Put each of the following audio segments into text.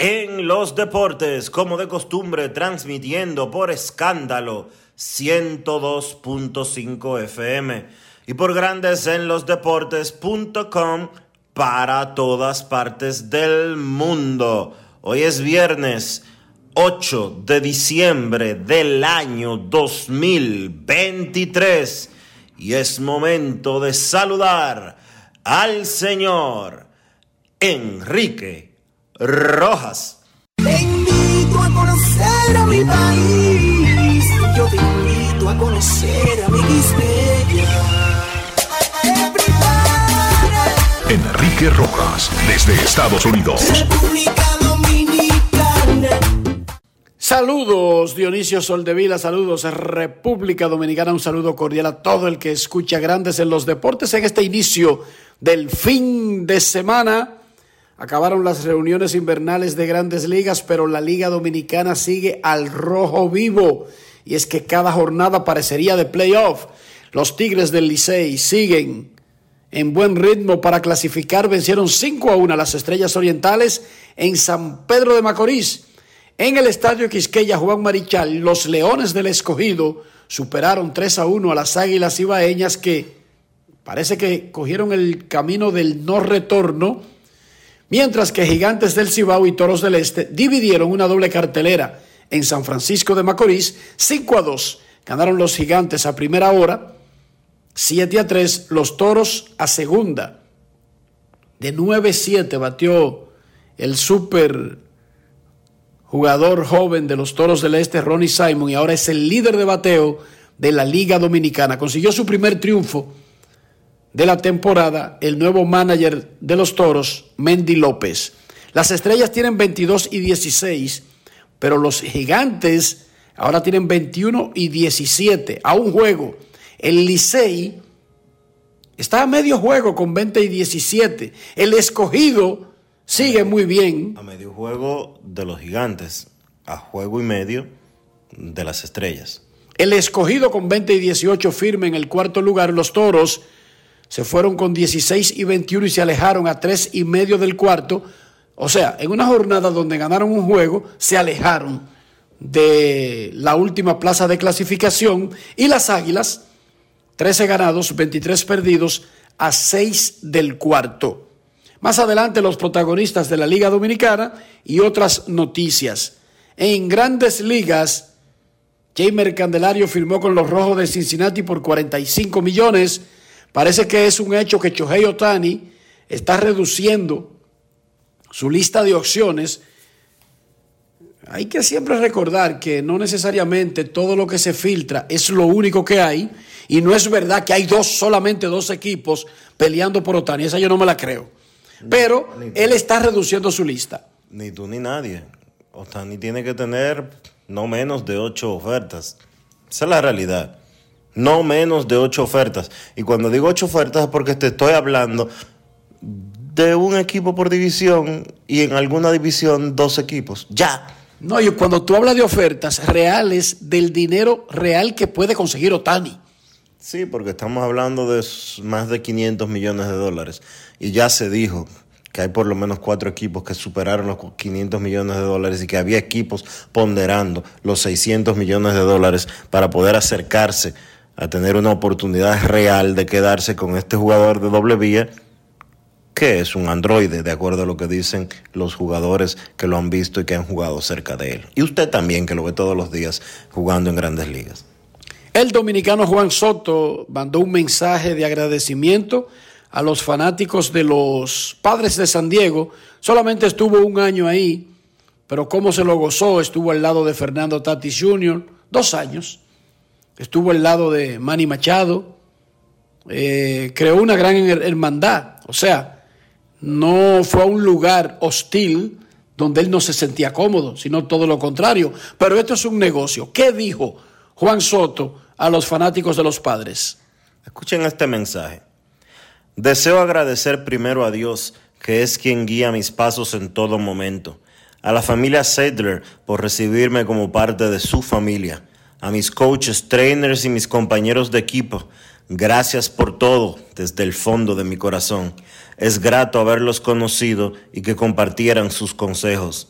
en los Deportes, como de costumbre, transmitiendo por escándalo 102.5 FM y por Grandes en los Deportes.com para todas partes del mundo. Hoy es viernes 8 de diciembre del año 2023 y es momento de saludar al señor Enrique Rojas. Te invito a conocer a mi país. Yo te invito a conocer a mi Enrique Rojas desde Estados Unidos. República Dominicana. Saludos Dionisio Soldevila, saludos República Dominicana, un saludo cordial a todo el que escucha Grandes en los Deportes en este inicio del fin de semana. Acabaron las reuniones invernales de grandes ligas, pero la Liga Dominicana sigue al rojo vivo. Y es que cada jornada parecería de playoff. Los Tigres del Licey siguen en buen ritmo para clasificar. Vencieron 5 a 1 a las Estrellas Orientales en San Pedro de Macorís. En el Estadio Quisqueya Juan Marichal, los Leones del Escogido superaron 3 a 1 a las Águilas Ibaeñas que parece que cogieron el camino del no retorno, mientras que Gigantes del Cibao y Toros del Este dividieron una doble cartelera en San Francisco de Macorís, 5 a 2. Ganaron los Gigantes a primera hora, 7 a 3 los Toros a segunda. De 9-7 batió el super jugador joven de los Toros del Este, Ronnie Simon, y ahora es el líder de bateo de la Liga Dominicana. Consiguió su primer triunfo de la temporada el nuevo manager de los Toros, Mendy López. Las estrellas tienen 22 y 16, pero los gigantes ahora tienen 21 y 17 a un juego. El Licey está a medio juego con 20 y 17. El escogido sigue muy bien. A medio juego de los gigantes, a juego y medio de las estrellas. El escogido con 20 y 18 firme en el cuarto lugar. Los toros se fueron con 16 y 21 y se alejaron a 3 y medio del cuarto. O sea, en una jornada donde ganaron un juego, se alejaron de la última plaza de clasificación. Y las águilas, 13 ganados, 23 perdidos, a 6 del cuarto. Más adelante los protagonistas de la Liga Dominicana y otras noticias. En grandes ligas, Jamer Candelario firmó con los Rojos de Cincinnati por 45 millones. Parece que es un hecho que Chohei Otani está reduciendo su lista de opciones. Hay que siempre recordar que no necesariamente todo lo que se filtra es lo único que hay. Y no es verdad que hay dos, solamente dos equipos peleando por Otani. Esa yo no me la creo. Pero él está reduciendo su lista. Ni tú ni nadie. Otani tiene que tener no menos de ocho ofertas. Esa es la realidad. No menos de ocho ofertas. Y cuando digo ocho ofertas es porque te estoy hablando de un equipo por división y en alguna división dos equipos. Ya. No, y cuando tú hablas de ofertas reales, del dinero real que puede conseguir Otani. Sí, porque estamos hablando de más de 500 millones de dólares. Y ya se dijo que hay por lo menos cuatro equipos que superaron los 500 millones de dólares y que había equipos ponderando los 600 millones de dólares para poder acercarse a tener una oportunidad real de quedarse con este jugador de doble vía que es un androide, de acuerdo a lo que dicen los jugadores que lo han visto y que han jugado cerca de él. Y usted también, que lo ve todos los días jugando en grandes ligas. El dominicano Juan Soto mandó un mensaje de agradecimiento a los fanáticos de los padres de San Diego. Solamente estuvo un año ahí, pero cómo se lo gozó, estuvo al lado de Fernando Tatis Jr., dos años. Estuvo al lado de Manny Machado, eh, creó una gran hermandad. O sea, no fue a un lugar hostil donde él no se sentía cómodo, sino todo lo contrario. Pero esto es un negocio. ¿Qué dijo Juan Soto a los fanáticos de los padres? Escuchen este mensaje. Deseo agradecer primero a Dios, que es quien guía mis pasos en todo momento, a la familia Sadler por recibirme como parte de su familia, a mis coaches, trainers y mis compañeros de equipo, Gracias por todo desde el fondo de mi corazón. Es grato haberlos conocido y que compartieran sus consejos.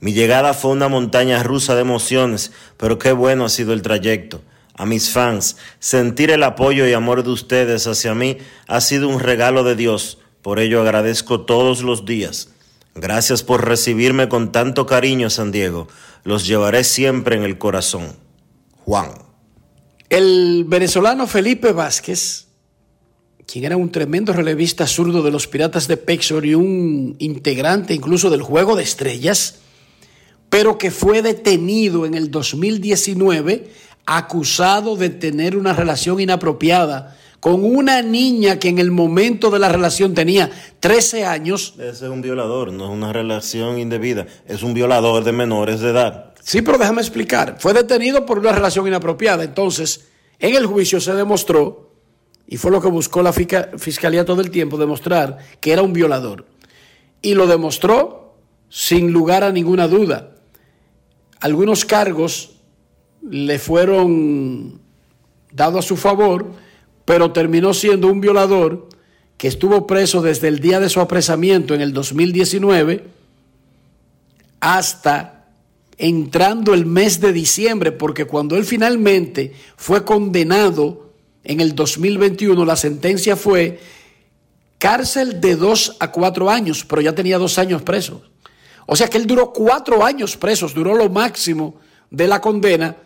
Mi llegada fue una montaña rusa de emociones, pero qué bueno ha sido el trayecto. A mis fans, sentir el apoyo y amor de ustedes hacia mí ha sido un regalo de Dios. Por ello agradezco todos los días. Gracias por recibirme con tanto cariño, San Diego. Los llevaré siempre en el corazón. Juan. El venezolano Felipe Vázquez, quien era un tremendo relevista zurdo de los Piratas de Pexor y un integrante incluso del Juego de Estrellas, pero que fue detenido en el 2019 acusado de tener una relación inapropiada con una niña que en el momento de la relación tenía 13 años. Ese es un violador, no es una relación indebida, es un violador de menores de edad. Sí, pero déjame explicar. Fue detenido por una relación inapropiada. Entonces, en el juicio se demostró, y fue lo que buscó la fiscalía todo el tiempo, demostrar que era un violador. Y lo demostró sin lugar a ninguna duda. Algunos cargos le fueron dados a su favor, pero terminó siendo un violador que estuvo preso desde el día de su apresamiento en el 2019 hasta entrando el mes de diciembre, porque cuando él finalmente fue condenado en el 2021, la sentencia fue cárcel de dos a cuatro años, pero ya tenía dos años preso. O sea que él duró cuatro años presos, duró lo máximo de la condena.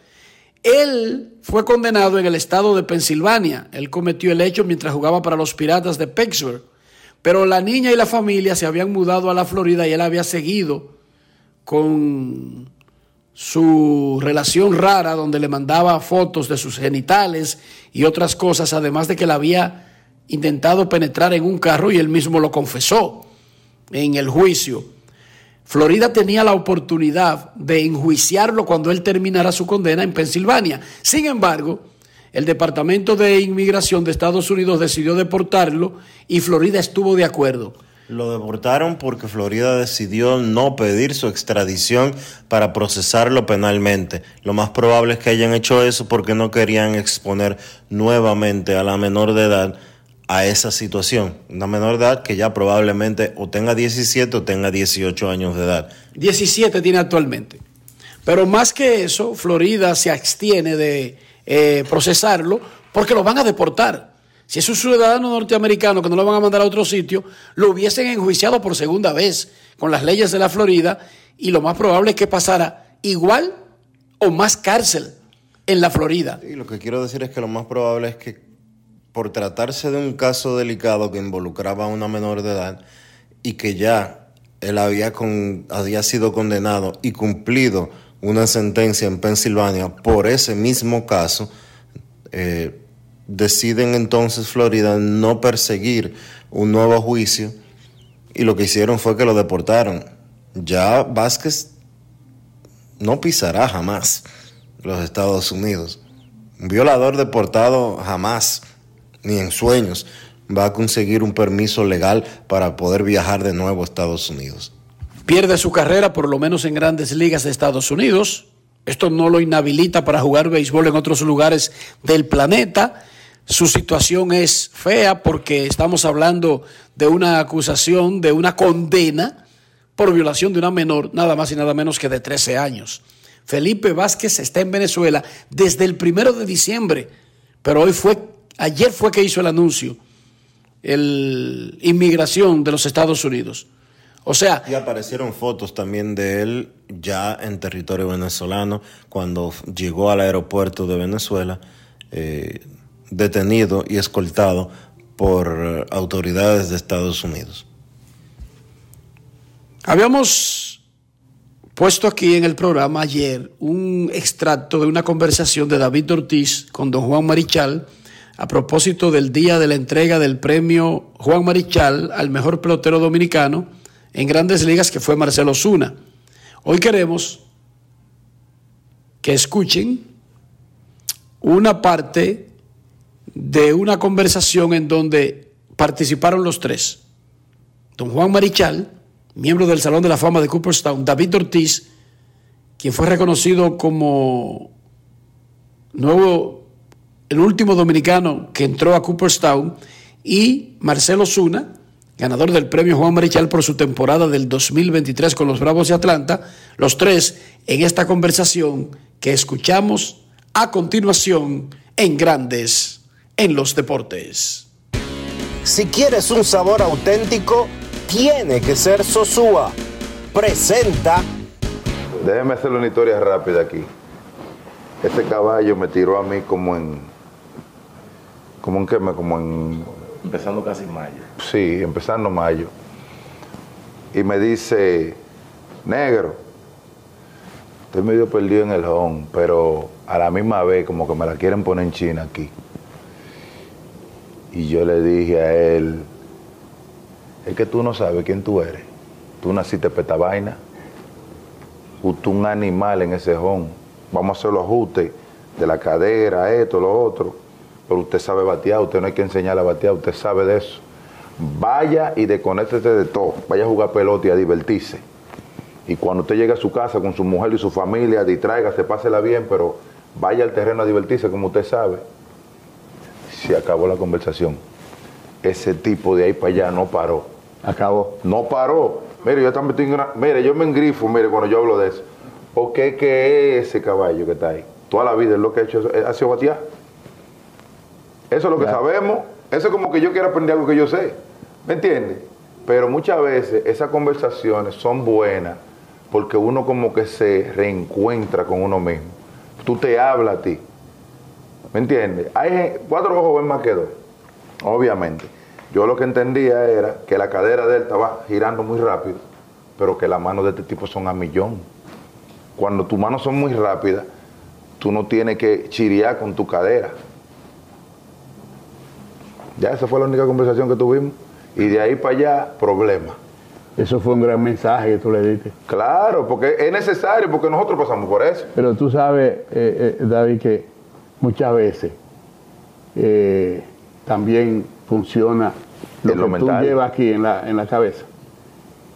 Él fue condenado en el estado de Pensilvania. Él cometió el hecho mientras jugaba para los Piratas de Pittsburgh. Pero la niña y la familia se habían mudado a la Florida y él había seguido con su relación rara donde le mandaba fotos de sus genitales y otras cosas, además de que la había intentado penetrar en un carro y él mismo lo confesó en el juicio. Florida tenía la oportunidad de enjuiciarlo cuando él terminara su condena en Pensilvania. Sin embargo, el Departamento de Inmigración de Estados Unidos decidió deportarlo y Florida estuvo de acuerdo. Lo deportaron porque Florida decidió no pedir su extradición para procesarlo penalmente. Lo más probable es que hayan hecho eso porque no querían exponer nuevamente a la menor de edad a esa situación. Una menor de edad que ya probablemente o tenga 17 o tenga 18 años de edad. 17 tiene actualmente. Pero más que eso, Florida se abstiene de eh, procesarlo porque lo van a deportar. Si es un ciudadano norteamericano que no lo van a mandar a otro sitio, lo hubiesen enjuiciado por segunda vez con las leyes de la Florida y lo más probable es que pasara igual o más cárcel en la Florida. Y lo que quiero decir es que lo más probable es que por tratarse de un caso delicado que involucraba a una menor de edad y que ya él había, con, había sido condenado y cumplido una sentencia en Pensilvania por ese mismo caso, eh, deciden entonces Florida no perseguir un nuevo juicio y lo que hicieron fue que lo deportaron. Ya Vázquez no pisará jamás los Estados Unidos. Un violador deportado jamás, ni en sueños, va a conseguir un permiso legal para poder viajar de nuevo a Estados Unidos. Pierde su carrera, por lo menos en grandes ligas de Estados Unidos. Esto no lo inhabilita para jugar béisbol en otros lugares del planeta. Su situación es fea porque estamos hablando de una acusación, de una condena por violación de una menor, nada más y nada menos que de 13 años. Felipe Vázquez está en Venezuela desde el primero de diciembre, pero hoy fue, ayer fue que hizo el anuncio, el inmigración de los Estados Unidos. O sea. Y aparecieron fotos también de él ya en territorio venezolano, cuando llegó al aeropuerto de Venezuela, eh, detenido y escoltado por autoridades de Estados Unidos. Habíamos puesto aquí en el programa ayer un extracto de una conversación de David Ortiz con don Juan Marichal a propósito del día de la entrega del premio Juan Marichal al mejor pelotero dominicano en grandes ligas que fue Marcelo Zuna. Hoy queremos que escuchen una parte de una conversación en donde participaron los tres. Don Juan Marichal, miembro del Salón de la Fama de Cooperstown, David Ortiz, quien fue reconocido como nuevo, el último dominicano que entró a Cooperstown, y Marcelo Zuna, ganador del premio Juan Marichal por su temporada del 2023 con los Bravos de Atlanta, los tres en esta conversación que escuchamos a continuación en Grandes en los Deportes. Si quieres un sabor auténtico, tiene que ser Sosúa. Presenta. Déjeme hacerle una historia rápida aquí. Este caballo me tiró a mí como en. como en qué me, como en Empezando casi mayo. Sí, empezando mayo. Y me dice, negro, estoy medio perdido en el home, pero a la misma vez como que me la quieren poner en China aquí. Y yo le dije a él, es que tú no sabes quién tú eres. Tú naciste peta vaina. Tú un animal en ese home. Vamos a hacer los ajustes de la cadera, esto, lo otro pero usted sabe batear, usted no hay que enseñarle a batear, usted sabe de eso. Vaya y desconéctese de todo, vaya a jugar pelota y a divertirse. Y cuando usted llegue a su casa con su mujer y su familia, se pásela bien, pero vaya al terreno a divertirse como usted sabe. Se acabó la conversación. Ese tipo de ahí para allá no paró. Acabó. No paró. Mire, yo también mire, yo me engrifo, mire, cuando yo hablo de eso. ¿Por qué que ese caballo que está ahí? Toda la vida es lo que ha hecho, ha sido batear. Eso es lo que sabemos. Eso es como que yo quiero aprender algo que yo sé. ¿Me entiendes? Pero muchas veces esas conversaciones son buenas porque uno como que se reencuentra con uno mismo. Tú te hablas a ti. ¿Me entiendes? Hay cuatro ojos ven más que dos. Obviamente. Yo lo que entendía era que la cadera de él estaba girando muy rápido, pero que las manos de este tipo son a millón. Cuando tus manos son muy rápidas, tú no tienes que chiriar con tu cadera. Ya esa fue la única conversación que tuvimos. Y de ahí para allá, problema. Eso fue un gran mensaje que tú le diste. Claro, porque es necesario, porque nosotros pasamos por eso. Pero tú sabes, eh, eh, David, que muchas veces eh, también funciona lo que tú llevas aquí en la, en la cabeza.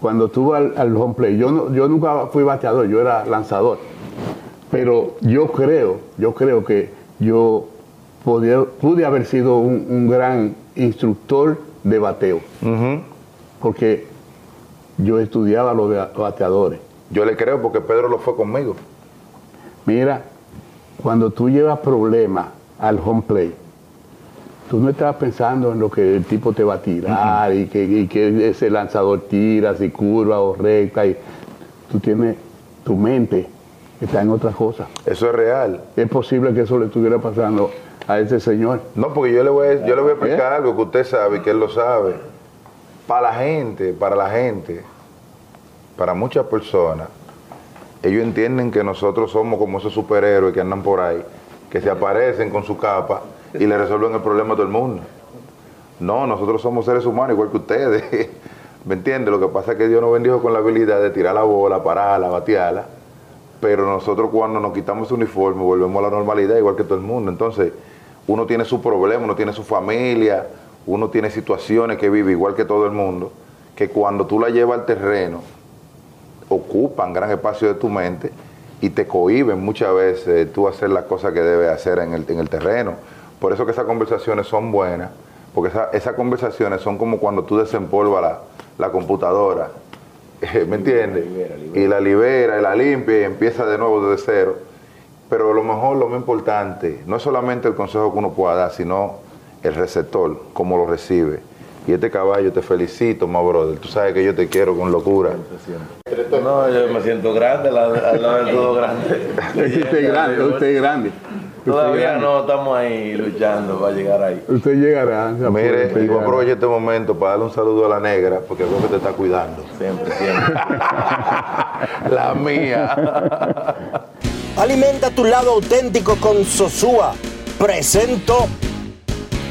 Cuando tú al, al home play, yo, yo nunca fui bateador, yo era lanzador. Pero yo creo, yo creo que yo pude haber sido un, gran instructor de bateo. Porque yo estudiaba los bateadores. Yo le creo porque Pedro lo fue conmigo. Mira, cuando tú llevas problemas al home play, tú no estás pensando en lo que el tipo te va a tirar y, que, ese lanzador tira, si curva o recta. Y tú tienes tu mente está en otra cosa. Eso es real. Es posible que eso le estuviera pasando a ese señor. No, porque yo le voy a, yo le voy a explicar ¿Eh? algo que usted sabe que él lo sabe. Para la gente, para la gente, para muchas personas, ellos entienden que nosotros somos como esos superhéroes que andan por ahí, que se aparecen con su capa y le resuelven el problema a todo el mundo. No, nosotros somos seres humanos igual que ustedes. ¿Me entiendes? Lo que pasa es que Dios nos bendijo con la habilidad de tirar la bola, pararla, batearla, pero nosotros cuando nos quitamos ese uniforme volvemos a la normalidad igual que todo el mundo. Entonces, uno tiene su problema, uno tiene su familia, uno tiene situaciones que vive igual que todo el mundo, que cuando tú la llevas al terreno, ocupan gran espacio de tu mente y te cohiben muchas veces tú hacer las cosas que debes hacer en el, en el terreno. Por eso que esas conversaciones son buenas, porque esas conversaciones son como cuando tú desempolvas la, la computadora, ¿me entiendes? Y la libera, y la limpia y empieza de nuevo desde cero. Pero lo mejor, lo más importante, no es solamente el consejo que uno pueda dar, sino el receptor, cómo lo recibe. Y este caballo te felicito, my brother. Tú sabes que yo te quiero con locura. No, yo me siento grande, al lado de todo grande. usted es grande, usted es grande. Todavía no estamos ahí luchando para llegar ahí. Usted llegará. Mire, y voy a aprovechar este momento para darle un saludo a la negra, porque creo que te está cuidando. Siempre, siempre. la mía. Alimenta tu lado auténtico con Sosúa. Presento.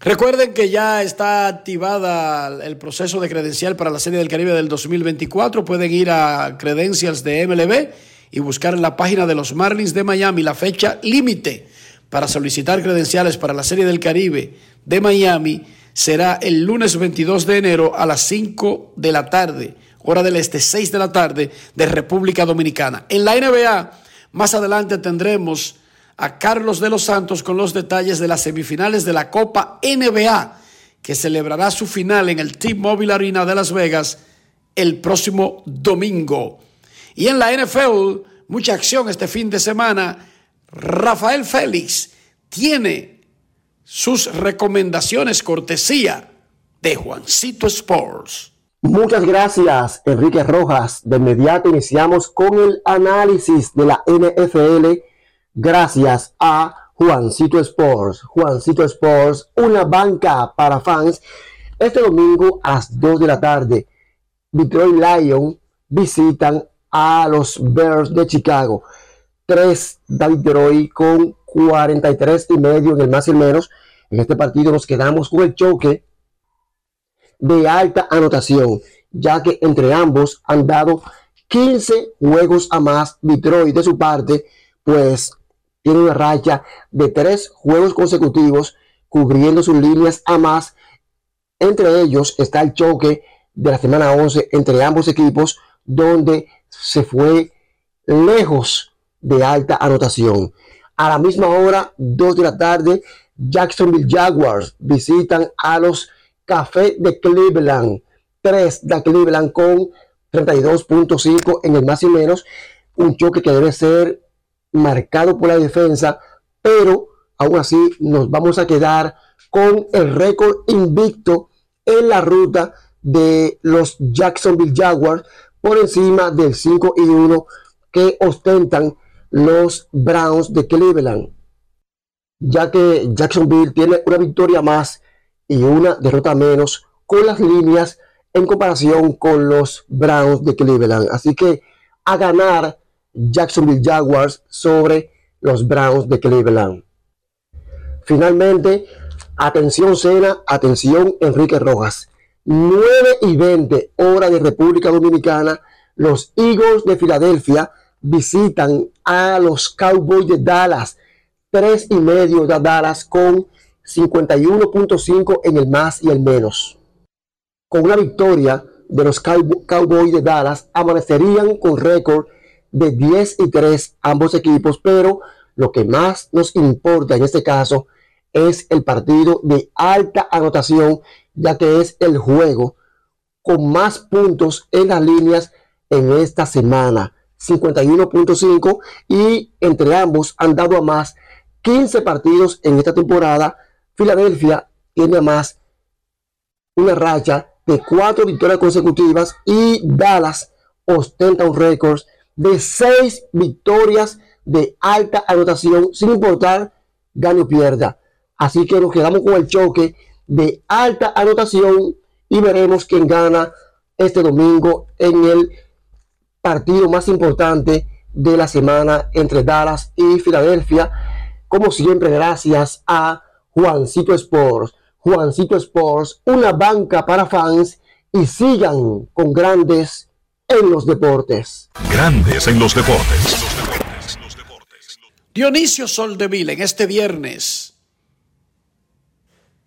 Recuerden que ya está activada el proceso de credencial para la Serie del Caribe del 2024. Pueden ir a Credentials de MLB y buscar en la página de los Marlins de Miami la fecha límite para solicitar credenciales para la Serie del Caribe de Miami será el lunes 22 de enero a las 5 de la tarde, hora del este, 6 de la tarde de República Dominicana. En la NBA, más adelante tendremos a Carlos de los Santos con los detalles de las semifinales de la Copa NBA, que celebrará su final en el T-Mobile Arena de Las Vegas el próximo domingo. Y en la NFL, mucha acción este fin de semana. Rafael Félix tiene sus recomendaciones cortesía de Juancito Sports. Muchas gracias, Enrique Rojas. De inmediato iniciamos con el análisis de la NFL gracias a Juancito Sports. Juancito Sports, una banca para fans. Este domingo a las 2 de la tarde, Detroit Lions visitan a los Bears de Chicago. 3 David Detroit con 43 y medio en el más y el menos. En este partido nos quedamos con el choque de alta anotación, ya que entre ambos han dado 15 juegos a más. Detroit de su parte, pues tiene una racha de tres juegos consecutivos cubriendo sus líneas a más. Entre ellos está el choque de la semana 11 entre ambos equipos, donde se fue lejos de alta anotación. A la misma hora, 2 de la tarde, Jacksonville Jaguars visitan a los Café de Cleveland. 3 de Cleveland con 32.5 en el más y menos. Un choque que debe ser marcado por la defensa, pero aún así nos vamos a quedar con el récord invicto en la ruta de los Jacksonville Jaguars por encima del 5 y 1 que ostentan los Browns de Cleveland, ya que Jacksonville tiene una victoria más y una derrota menos con las líneas en comparación con los Browns de Cleveland. Así que a ganar Jacksonville Jaguars sobre los Browns de Cleveland. Finalmente, atención Cena, atención Enrique Rojas. 9 y 20 hora de República Dominicana, los Eagles de Filadelfia visitan a los Cowboys de Dallas. 3 y medio de Dallas con 51.5 en el más y el menos. Con una victoria de los Cowboys de Dallas, amanecerían con récord de 10 y 3 ambos equipos, pero lo que más nos importa en este caso es el partido de alta anotación, ya que es el juego con más puntos en las líneas en esta semana, 51.5, y entre ambos han dado a más 15 partidos en esta temporada. Filadelfia tiene a más una racha de cuatro victorias consecutivas y Dallas ostenta un récord de seis victorias de alta anotación, sin importar gane o pierda. Así que nos quedamos con el choque de alta anotación y veremos quién gana este domingo en el partido más importante de la semana entre Dallas y Filadelfia. Como siempre, gracias a Juancito Sports. Juancito Sports, una banca para fans y sigan con grandes en los deportes. Grandes en los deportes. Dionisio Soldeville en este viernes.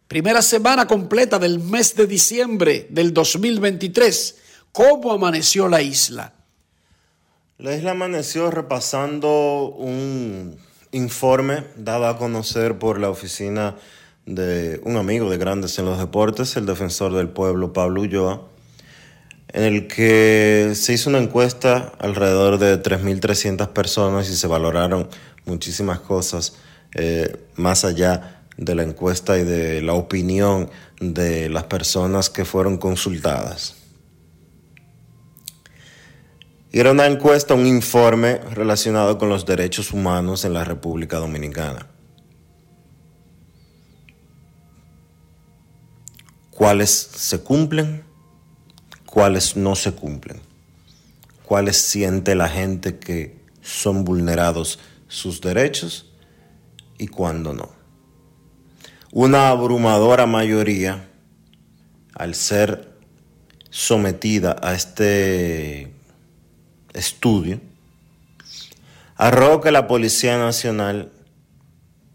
Primera semana completa del mes de diciembre del 2023. ¿Cómo amaneció la isla? La isla amaneció repasando un informe dado a conocer por la oficina de un amigo de Grandes en los Deportes, el defensor del pueblo Pablo Ulloa, en el que se hizo una encuesta alrededor de 3.300 personas y se valoraron muchísimas cosas eh, más allá de la encuesta y de la opinión de las personas que fueron consultadas. Era una encuesta, un informe relacionado con los derechos humanos en la República Dominicana. ¿Cuáles se cumplen? ¿Cuáles no se cumplen? ¿Cuáles siente la gente que son vulnerados sus derechos y cuándo no. Una abrumadora mayoría, al ser sometida a este estudio, arrojó que la Policía Nacional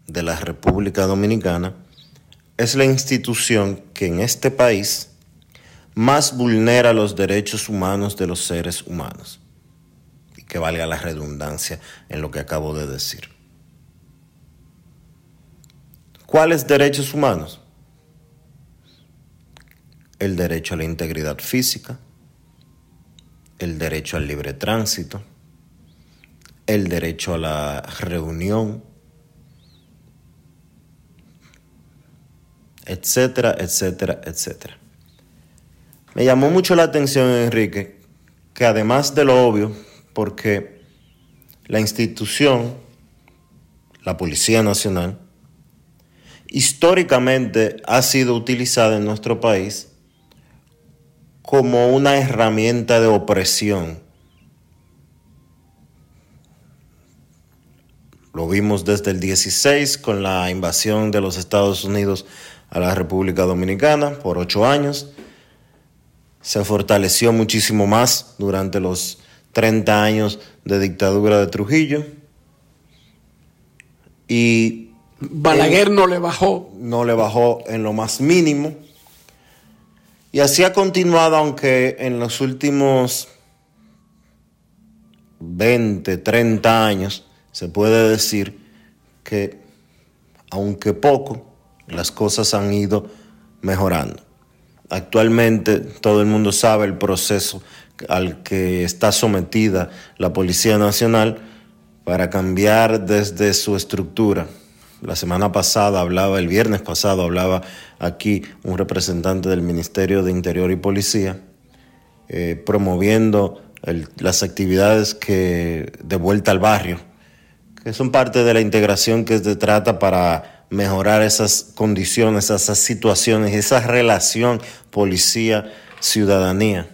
de la República Dominicana es la institución que en este país más vulnera los derechos humanos de los seres humanos que valga la redundancia en lo que acabo de decir. ¿Cuáles derechos humanos? El derecho a la integridad física, el derecho al libre tránsito, el derecho a la reunión, etcétera, etcétera, etcétera. Me llamó mucho la atención, Enrique, que además de lo obvio, porque la institución, la Policía Nacional, históricamente ha sido utilizada en nuestro país como una herramienta de opresión. Lo vimos desde el 16 con la invasión de los Estados Unidos a la República Dominicana por ocho años. Se fortaleció muchísimo más durante los 30 años de dictadura de Trujillo. Y Balaguer no le bajó. No le bajó en lo más mínimo. Y así ha continuado, aunque en los últimos 20, 30 años se puede decir que, aunque poco, las cosas han ido mejorando. Actualmente todo el mundo sabe el proceso al que está sometida la Policía Nacional para cambiar desde su estructura. La semana pasada hablaba, el viernes pasado hablaba aquí un representante del Ministerio de Interior y Policía, eh, promoviendo las actividades que de vuelta al barrio, que son parte de la integración que se trata para mejorar esas condiciones, esas situaciones, esa relación policía-ciudadanía.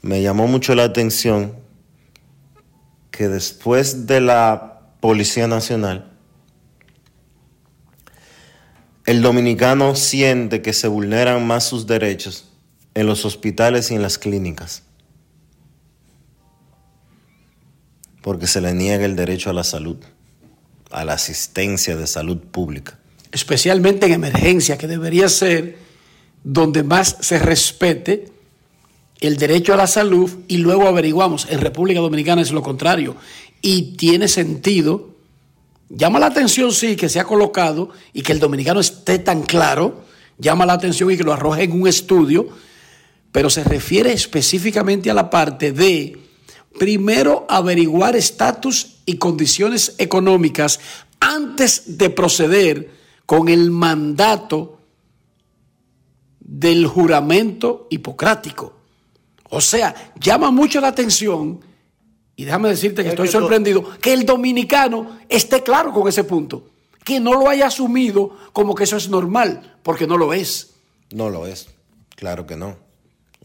Me llamó mucho la atención que después de la Policía Nacional, el dominicano siente que se vulneran más sus derechos en los hospitales y en las clínicas, porque se le niega el derecho a la salud, a la asistencia de salud pública. Especialmente en emergencia, que debería ser donde más se respete el derecho a la salud y luego averiguamos, en República Dominicana es lo contrario. Y tiene sentido, llama la atención sí que se ha colocado y que el dominicano esté tan claro, llama la atención y que lo arroje en un estudio, pero se refiere específicamente a la parte de, primero, averiguar estatus y condiciones económicas antes de proceder con el mandato del juramento hipocrático. O sea, llama mucho la atención y déjame decirte que estoy sorprendido, que el dominicano esté claro con ese punto, que no lo haya asumido como que eso es normal, porque no lo es. No lo es, claro que no.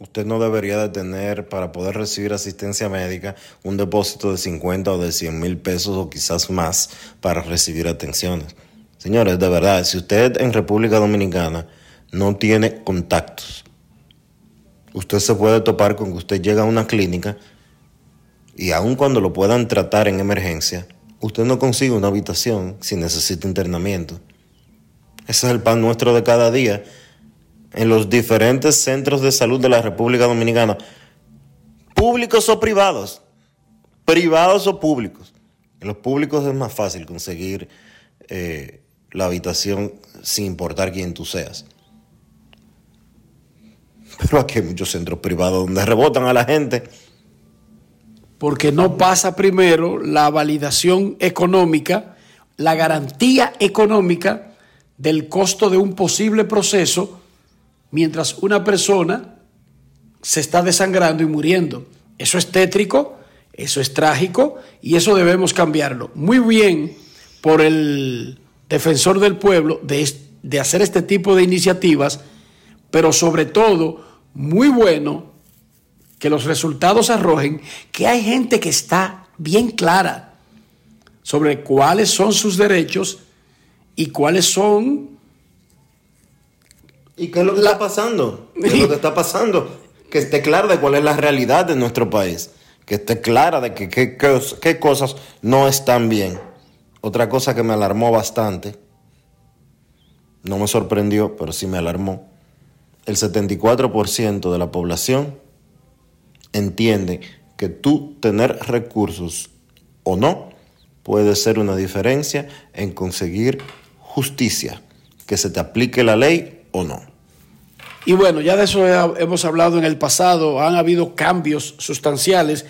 Usted no debería de tener para poder recibir asistencia médica un depósito de 50 o de 100 mil pesos o quizás más para recibir atenciones. Señores, de verdad, si usted en República Dominicana no tiene contactos, usted se puede topar con que usted llega a una clínica y aun cuando lo puedan tratar en emergencia, usted no consigue una habitación si necesita internamiento. Ese es el pan nuestro de cada día en los diferentes centros de salud de la República Dominicana, públicos o privados, privados o públicos. En los públicos es más fácil conseguir eh, la habitación sin importar quién tú seas. Pero aquí hay muchos centros privados donde rebotan a la gente. Porque no pasa primero la validación económica, la garantía económica del costo de un posible proceso mientras una persona se está desangrando y muriendo. Eso es tétrico, eso es trágico y eso debemos cambiarlo. Muy bien por el defensor del pueblo de, de hacer este tipo de iniciativas, pero sobre todo muy bueno que los resultados arrojen que hay gente que está bien clara sobre cuáles son sus derechos y cuáles son ¿Y qué es lo que está pasando? ¿Qué es lo que está pasando? Que esté clara de cuál es la realidad de nuestro país. Que esté clara de que qué cosas no están bien. Otra cosa que me alarmó bastante, no me sorprendió, pero sí me alarmó. El 74% de la población entiende que tú tener recursos o no puede ser una diferencia en conseguir justicia, que se te aplique la ley o no. Y bueno, ya de eso hemos hablado en el pasado, han habido cambios sustanciales,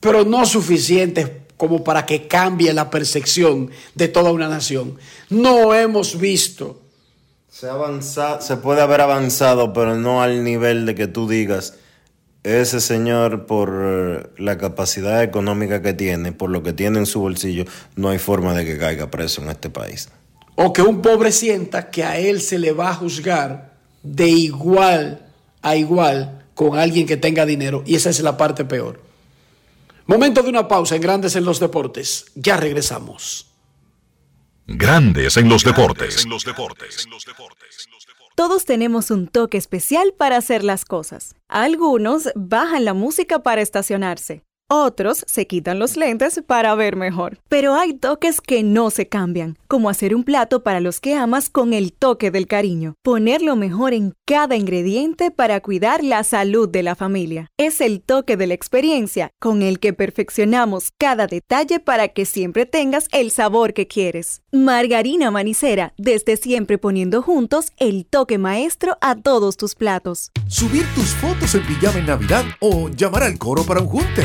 pero no suficientes como para que cambie la percepción de toda una nación. No hemos visto. Se, avanza, se puede haber avanzado, pero no al nivel de que tú digas, ese señor por eh, la capacidad económica que tiene, por lo que tiene en su bolsillo, no hay forma de que caiga preso en este país. O que un pobre sienta que a él se le va a juzgar de igual a igual con alguien que tenga dinero y esa es la parte peor. Momento de una pausa en Grandes en los Deportes. Ya regresamos. Grandes en los deportes. Todos tenemos un toque especial para hacer las cosas. Algunos bajan la música para estacionarse. Otros se quitan los lentes para ver mejor. Pero hay toques que no se cambian, como hacer un plato para los que amas con el toque del cariño. Poner lo mejor en cada ingrediente para cuidar la salud de la familia. Es el toque de la experiencia con el que perfeccionamos cada detalle para que siempre tengas el sabor que quieres. Margarina Manicera, desde siempre poniendo juntos el toque maestro a todos tus platos. Subir tus fotos en pijama en Navidad o llamar al coro para un junte.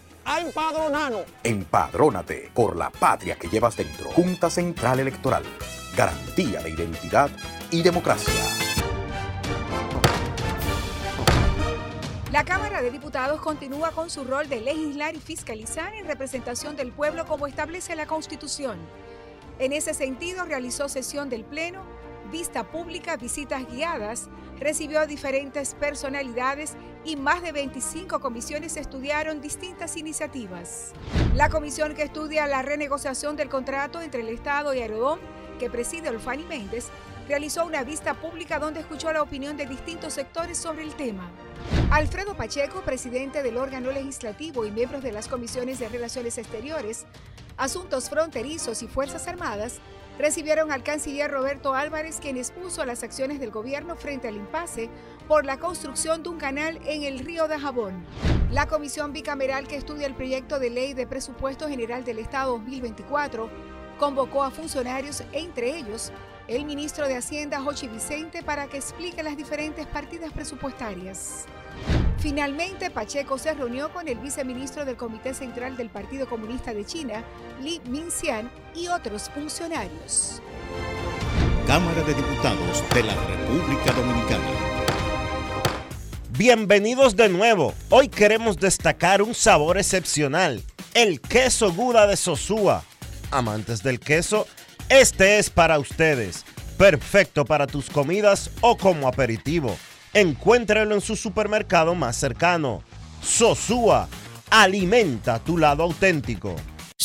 a empadronarnos. Empadrónate por la patria que llevas dentro. Junta Central Electoral. Garantía de identidad y democracia. La Cámara de Diputados continúa con su rol de legislar y fiscalizar en representación del pueblo como establece la Constitución. En ese sentido, realizó sesión del Pleno, vista pública, visitas guiadas, recibió a diferentes personalidades y más de 25 comisiones estudiaron distintas iniciativas. La comisión que estudia la renegociación del contrato entre el Estado y Aerodón, que preside Olfani Méndez, realizó una vista pública donde escuchó la opinión de distintos sectores sobre el tema. Alfredo Pacheco, presidente del órgano legislativo y miembros de las comisiones de Relaciones Exteriores, Asuntos Fronterizos y Fuerzas Armadas, recibieron al canciller Roberto Álvarez, quien expuso las acciones del gobierno frente al impasse por la construcción de un canal en el río de Jabón. La comisión bicameral que estudia el proyecto de ley de presupuesto general del Estado 2024 convocó a funcionarios, entre ellos el ministro de Hacienda, Jochi Vicente, para que explique las diferentes partidas presupuestarias. Finalmente, Pacheco se reunió con el viceministro del Comité Central del Partido Comunista de China, Li Minxian, y otros funcionarios. Cámara de Diputados de la República Dominicana. Bienvenidos de nuevo. Hoy queremos destacar un sabor excepcional, el queso Guda de Sosúa. Amantes del queso, este es para ustedes. Perfecto para tus comidas o como aperitivo. Encuéntralo en su supermercado más cercano. Sosúa, alimenta tu lado auténtico.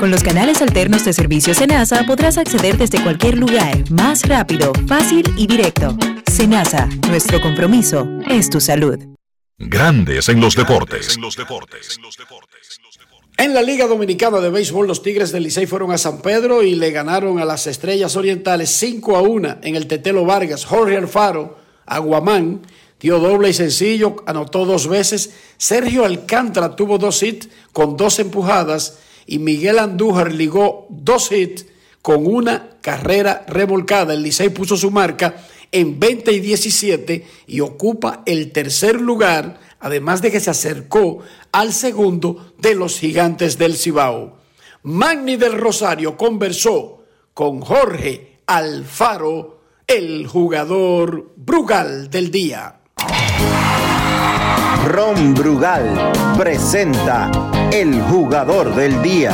Con los canales alternos de servicio Senasa podrás acceder desde cualquier lugar, más rápido, fácil y directo. Senasa, nuestro compromiso es tu salud. Grandes en los deportes. En la Liga Dominicana de Béisbol, los Tigres del Licey fueron a San Pedro y le ganaron a las Estrellas Orientales 5 a 1 en el Tetelo Vargas. Jorge Alfaro, Aguamán, dio doble y sencillo, anotó dos veces. Sergio Alcántara tuvo dos hits con dos empujadas y Miguel Andújar ligó dos hits con una carrera revolcada. El Licey puso su marca en 20 y 17 y ocupa el tercer lugar, además de que se acercó al segundo de los gigantes del Cibao. Magni del Rosario conversó con Jorge Alfaro, el jugador Brugal del día. Ron Brugal presenta el jugador del día.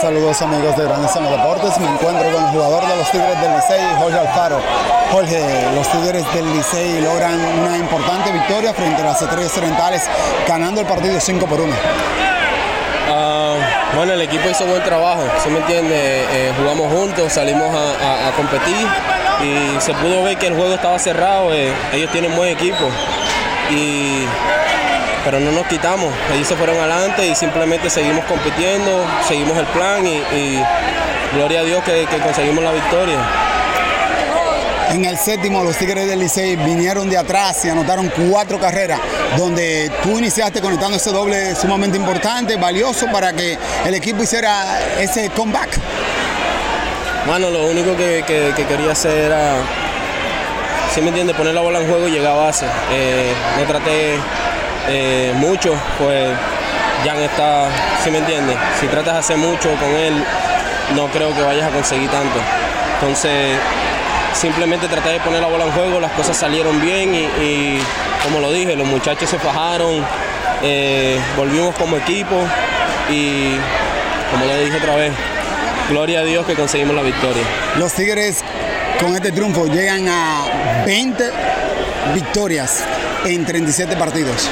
Saludos amigos de Grandes en los Deportes. Me encuentro con el jugador de los Tigres del Licey, Jorge Alfaro. Jorge, los Tigres del Licey logran una importante victoria frente a las Estrellas Orientales, ganando el partido 5 por 1. Ah, bueno, el equipo hizo buen trabajo, ¿se me entiende? Eh, jugamos juntos, salimos a, a, competir y se pudo ver que el juego estaba cerrado. Eh, ellos tienen buen equipo y pero no nos quitamos. Ellos se fueron adelante y simplemente seguimos compitiendo, seguimos el plan y, gloria a Dios que, conseguimos la victoria. En el séptimo, los Tigres del Licey vinieron de atrás y anotaron cuatro carreras, donde tú iniciaste conectando ese doble sumamente importante, valioso para que el equipo hiciera ese comeback. Bueno, lo único que, quería hacer era, si me entiende, poner la bola en juego y llegar a base. Eh, no traté eh, mucho, pues Jan está, si me entiendes, si tratas de hacer mucho con él, no creo que vayas a conseguir tanto. Entonces, simplemente traté de poner la bola en juego, las cosas salieron bien y, como lo dije, los muchachos se fajaron, eh, volvimos como equipo y como le dije otra vez, gloria a Dios que conseguimos la victoria. Los Tigres con este triunfo llegan a 20 victorias en 37 partidos.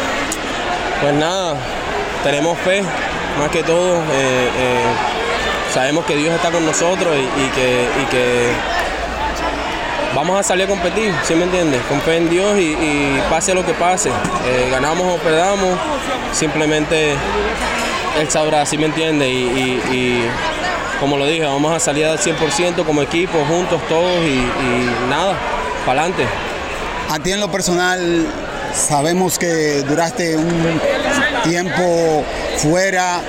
Pues nada, tenemos fe, más que todo. Eh, eh, sabemos que Dios está con nosotros y, que, vamos a salir a competir, ¿sí me entiendes? Con fe en Dios y, pase lo que pase, eh, ganamos o perdamos, simplemente Él sabrá, ¿sí me entiende? Y, y- y como lo dije, vamos a salir al 100% como equipo, juntos todos y, y nada, para adelante. A ti en lo personal, sabemos que duraste un tiempo fuera,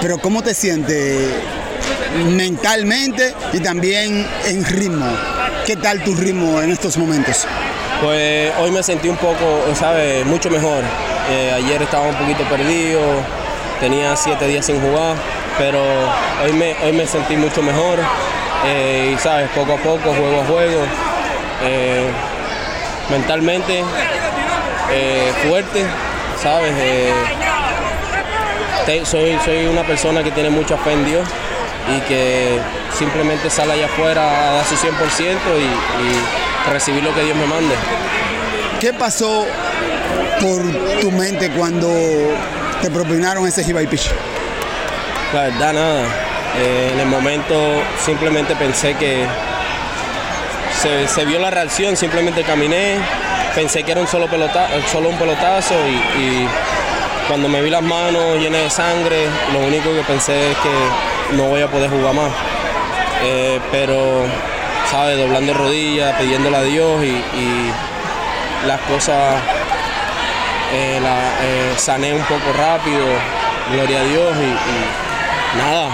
pero ¿cómo te sientes mentalmente y también en ritmo? ¿Qué tal tu ritmo en estos momentos? Pues hoy me sentí un poco, ¿sabes? Mucho mejor. Eh, ayer estaba un poquito perdido, tenía siete días sin jugar, pero hoy me, hoy me sentí mucho mejor. Eh, y, ¿sabes? Poco a poco, juego a juego. eh, mentalmente eh, fuerte, ¿sabes? Eh, te- soy, soy una persona que tiene mucha fe en Dios y que simplemente sale allá afuera a dar su 100% y, y recibir lo que Dios me mande. ¿Qué pasó por tu mente cuando te propinaron ese by pitch? La verdad, nada. Eh, en el momento simplemente pensé que se, se vio la reacción, simplemente caminé, pensé que era un solo, pelota, solo un pelotazo y, cuando me vi las manos llenas de sangre, lo único que pensé es que no voy a poder jugar más. Eh, pero, ¿sabes? Doblando rodillas, pidiéndole a Dios y, las cosas eh, la, eh, sané un poco rápido, gloria a Dios y nada.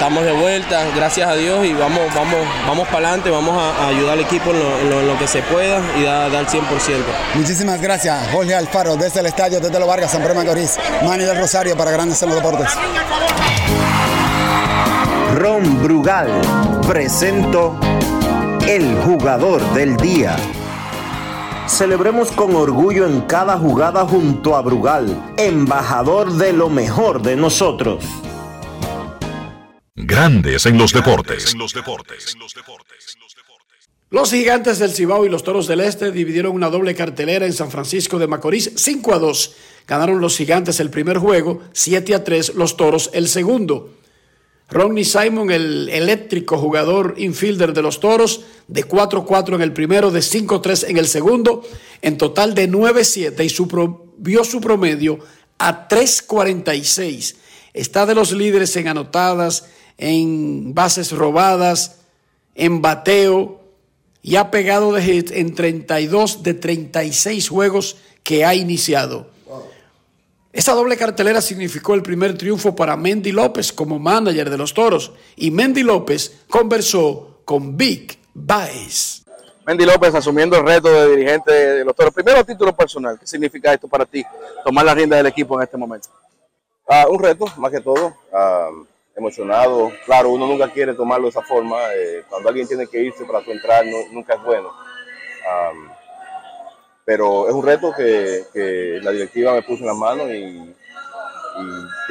Estamos de vuelta, gracias a Dios y vamos, vamos, vamos para adelante, vamos a, a ayudar al equipo en lo, en lo- en lo que se pueda y dar, dar 100%. Muchísimas gracias, Jorge Alfaro, desde el estadio Tetelo Vargas, San Pedro de Macorís, Manny del Rosario para Grandes en los Deportes. Ron Brugal presento el jugador del día. Celebremos con orgullo en cada jugada junto a Brugal, embajador de lo mejor de nosotros. Grandes en los deportes. Los gigantes del Cibao y los toros del Este dividieron una doble cartelera en San Francisco de Macorís 5 a 2. Ganaron los gigantes el primer juego, 7 a 3 los toros el segundo. Ronnie Simon, el eléctrico jugador infielder de los toros, de 4-4 en el primero, de 5-3 en el segundo, en total de 9-7 y su pro- vio su promedio a 3-46. Está de los líderes en anotadas, en bases robadas, en bateo y ha pegado de hit en 32 de 36 juegos que ha iniciado. Esa doble cartelera significó el primer triunfo para Mendy López como manager de los Toros y Mendy López conversó con Vic Baez. Mendy López asumiendo el reto de dirigente de los toros. Primero, a título personal, ¿qué significa esto para ti, tomar la rienda del equipo en este momento? Ah, un reto, más que todo, ah, emocionado. Claro, uno nunca quiere tomarlo de esa forma. eh, cuando alguien tiene que irse para tu entrar, nunca es bueno. Pero es un reto que, la directiva me puso en las manos y,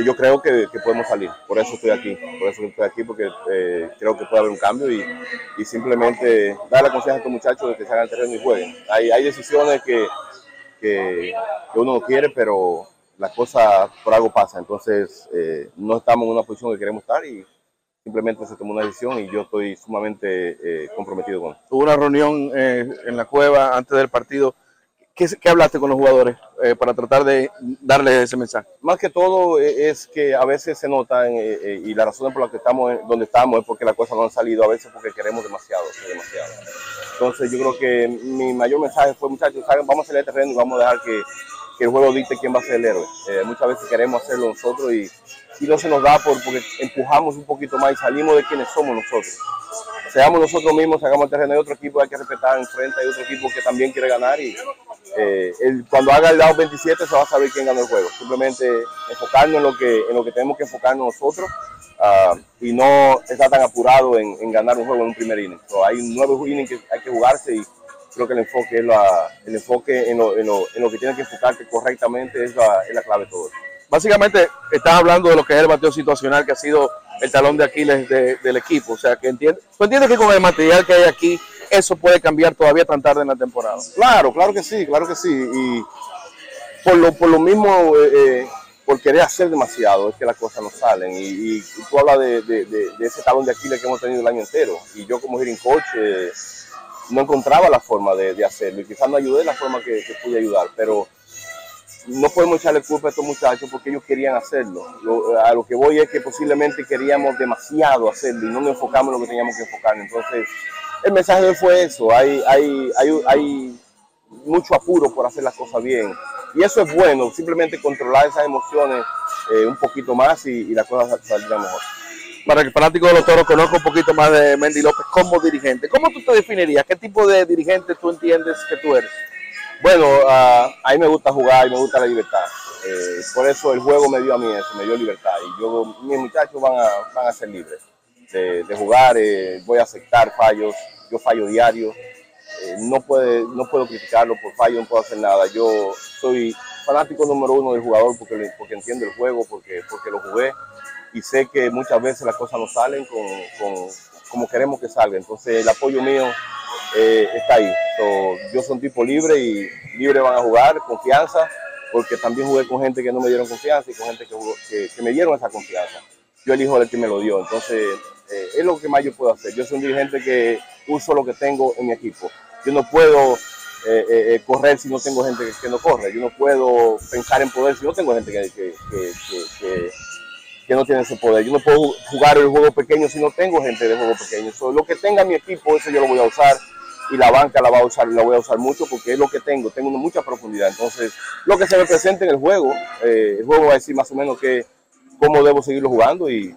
yo creo que, podemos salir. Por eso estoy aquí. Por eso estoy aquí, porque eh, creo que puede haber un cambio y, simplemente dar la confianza a estos muchachos de que salgan al terreno y jueguen. Hay, decisiones que uno no quiere, pero las cosas por algo pasan. Entonces, eh, no estamos en una posición que queremos estar y simplemente se tomó una decisión y yo estoy sumamente eh, comprometido con eso. Hubo una reunión eh, en la cueva antes del partido. ¿Qué, qué hablaste con los jugadores eh, para tratar de darles ese mensaje? Más que todo eh, es que a veces se nota eh, y la razón por la que estamos donde estamos es porque las cosas no han salido, a veces porque queremos demasiado, demasiado. Entonces yo creo que mi mayor mensaje fue, muchachos, vamos a salir al terreno y vamos a dejar que, que el juego dicte quién va a ser el héroe. Eh, muchas veces queremos hacerlo nosotros y, y no se nos da por, porque empujamos un poquito más y salimos de quienes somos nosotros. Seamos nosotros mismos, hagamos el terreno de otro equipo, hay que respetar enfrente, hay otro equipo que también quiere ganar y eh, el- cuando haga el dado 27 se va a saber quién ganó el juego. Simplemente enfocarnos en lo que, en lo que tenemos que enfocarnos nosotros ah, y no estar tan apurado en, en ganar un juego en un primer inning. So, hay nueve innings que hay que jugarse y creo que el enfoque, es la, el enfoque en, lo, en, lo, en lo que tiene que enfocarte correctamente es la, es la clave de todo. Básicamente, estás hablando de lo que es el bateo situacional, que ha sido el talón de Aquiles de- del equipo. O sea, que entiendes, tú entiendes que con el material que hay aquí, eso puede cambiar todavía tan tarde en la temporada. Claro, claro que sí, claro que sí. Y por lo, por lo mismo, eh, eh, por querer hacer demasiado es que las cosas no salen. Y, y tú hablas de, de, de, ese talón de Aquiles que hemos tenido el año entero. Y yo como hitting coach eh, no encontraba la forma de, hacerlo. Y quizás no ayudé la forma que, pude ayudar. Pero no podemos echarle culpa a estos muchachos porque ellos querían hacerlo. Lo, a lo que voy es que posiblemente queríamos demasiado hacerlo y no nos enfocamos en lo que teníamos que enfocar. Entonces, el mensaje fue eso. Hay, hay, hay, hay mucho apuro por hacer las cosas bien y eso es bueno, simplemente controlar esas emociones eh, un poquito más y, y las cosas saldrán mejor. Para que el fanático de los toros conozca un poquito más de Mendy López como dirigente, ¿cómo tú te definirías? ¿Qué tipo de dirigente tú entiendes que tú eres? Bueno, uh, a mí me gusta jugar y me gusta la libertad. Eh, por eso el juego me dio a mí eso, me dio libertad. Y yo, mis muchachos van a, van a ser libres de, de jugar, eh, voy a aceptar fallos, yo fallo diario, eh, no, puede, no puedo criticarlo por fallo, no puedo hacer nada. Yo soy fanático número uno del jugador porque, porque entiendo el juego, porque, porque lo jugué y sé que muchas veces las cosas no salen con, como queremos que salga. Entonces el apoyo mío eh, está ahí. Yo soy un tipo libre y libre van a jugar, confianza, porque también jugué con gente que no me dieron confianza y con gente que, me dieron esa confianza. Yo elijo el que me lo dio. Entonces eh, es lo que más yo puedo hacer. Yo soy un dirigente que uso lo que tengo en mi equipo. Yo no puedo eh, correr si no tengo gente que, no corre. Yo no puedo pensar en poder si no tengo gente que, no tiene ese poder. Yo no puedo jugar el juego pequeño si no tengo gente de juego pequeño. So, lo que tenga mi equipo, eso yo lo voy a usar y la banca la, va a usar, la voy a usar mucho porque es lo que tengo. Tengo mucha profundidad. Entonces, lo que se me presente en el juego, eh, el juego va a decir más o menos que, cómo debo seguirlo jugando y,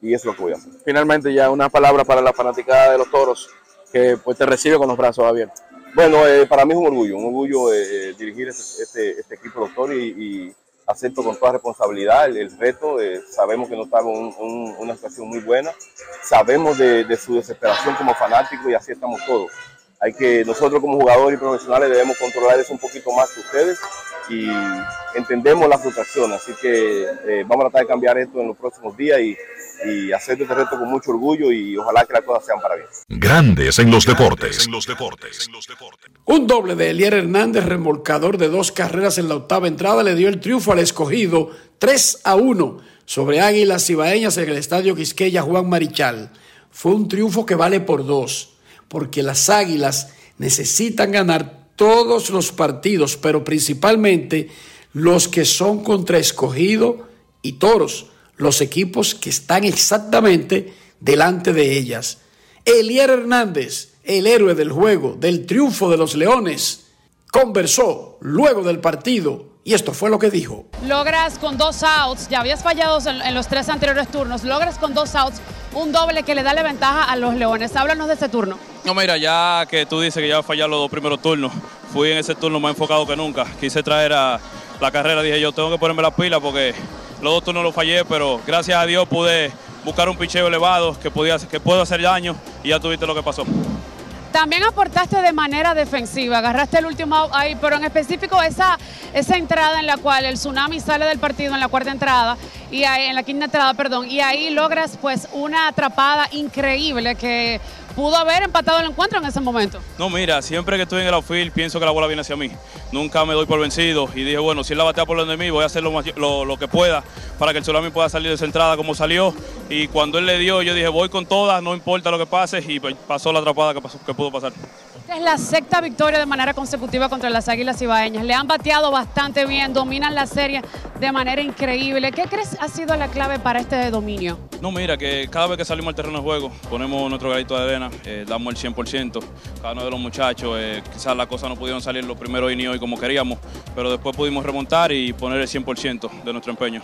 y eso es lo que voy a hacer. Finalmente, ya una palabra para la fanaticada de los toros que pues te recibe con los brazos abiertos. Bueno, eh, para mí es un orgullo, un orgullo eh, dirigir este, este, este, equipo doctor y, y, acepto con toda responsabilidad el, reto. Eh, sabemos que no estamos en un, un, una situación muy buena, sabemos de, de, su desesperación como fanático y así estamos todos. Hay que nosotros como jugadores y profesionales debemos controlar eso un poquito más que ustedes y entendemos la frustración, así que eh, vamos a tratar de cambiar esto en los próximos días y, y hacer este reto con mucho orgullo y ojalá que las cosas sean para bien. Grandes en los deportes. En los deportes. Un doble de Elier Hernández, remolcador de dos carreras en la octava entrada, le dio el triunfo al escogido 3 a 1 sobre Águilas Cibaeñas en el estadio Quisqueya Juan Marichal. Fue un triunfo que vale por dos, porque las Águilas necesitan ganar todos los partidos, pero principalmente los que son contra escogido y toros, los equipos que están exactamente delante de ellas. Elier Hernández, el héroe del juego, del triunfo de los Leones, conversó luego del partido y esto fue lo que dijo. Logras con dos outs, ya habías fallado en, en, los tres anteriores turnos, logras con dos outs un doble que le da la ventaja a los Leones. Háblanos de ese turno. No, mira, ya que tú dices que ya fallado los dos primeros turnos, fui en ese turno más enfocado que nunca. Quise traer a la carrera, dije yo tengo que ponerme la pila porque los dos turnos los fallé, pero gracias a Dios pude buscar un picheo elevado que, podía, que puedo hacer daño y ya tuviste lo que pasó. También aportaste de manera defensiva, agarraste el último ahí, pero en específico esa, esa entrada en la cual el tsunami sale del partido en la cuarta entrada y ahí, en la quinta entrada, perdón, y ahí logras pues una atrapada increíble que pudo haber empatado el encuentro en ese momento. No, mira, siempre que estoy en el outfield pienso que la bola viene hacia mí. Nunca me doy por vencido y dije, bueno, si él la batea por lo de mí, voy a hacer lo, lo, que pueda para que el tsunami pueda salir de esa entrada como salió. Y cuando él le dio, yo dije, voy con todas, no importa lo que pase y pasó la atrapada que, que pudo pasar. Esta es la sexta victoria de manera consecutiva contra las Águilas Ibaeñas. Le han bateado bastante bien, dominan la serie de manera increíble. ¿Qué crees ha sido la clave para este dominio? No, mira, que cada vez que salimos al terreno de juego ponemos nuestro granito de arena, eh, damos el 100%. Cada uno de los muchachos, eh, quizás las cosas no pudieron salir los primeros inicios hoy como queríamos, pero después pudimos remontar y poner el 100% de nuestro empeño.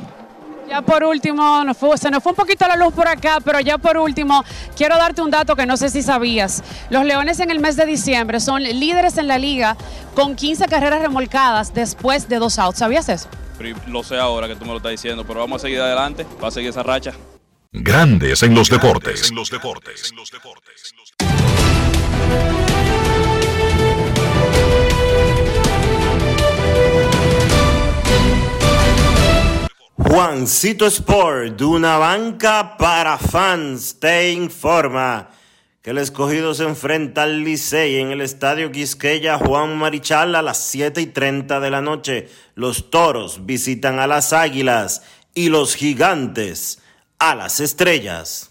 Ya por último, nos fue, se nos fue un poquito la luz por acá, pero ya por último, quiero darte un dato que no sé si sabías. Los Leones en el mes de diciembre son líderes en la liga con 15 carreras remolcadas después de dos outs. ¿Sabías eso? Lo sé ahora que tú me lo estás diciendo, pero vamos a seguir adelante, va a seguir esa racha. Grandes en los deportes. En los deportes. En los deportes. Juancito Sport, de una banca para fans, te informa que el escogido se enfrenta al Licey en el Estadio Quisqueya Juan Marichal a las 7 y 30 de la noche. Los toros visitan a las águilas y los gigantes a las estrellas.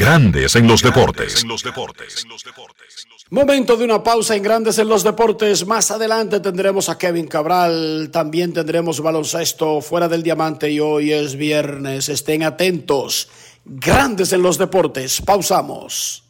Grandes en los deportes. Momento de una pausa en Grandes en los Deportes. Más adelante tendremos a Kevin Cabral. También tendremos baloncesto fuera del diamante y hoy es viernes. Estén atentos. Grandes en los Deportes. Pausamos.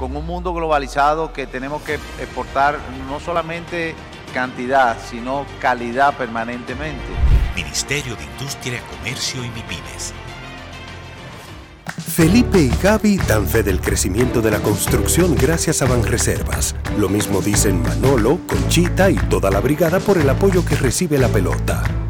con un mundo globalizado que tenemos que exportar no solamente cantidad, sino calidad permanentemente. Ministerio de Industria, Comercio y MIPINES. Felipe y Gaby dan fe del crecimiento de la construcción gracias a Banreservas. Lo mismo dicen Manolo, Conchita y toda la brigada por el apoyo que recibe la pelota.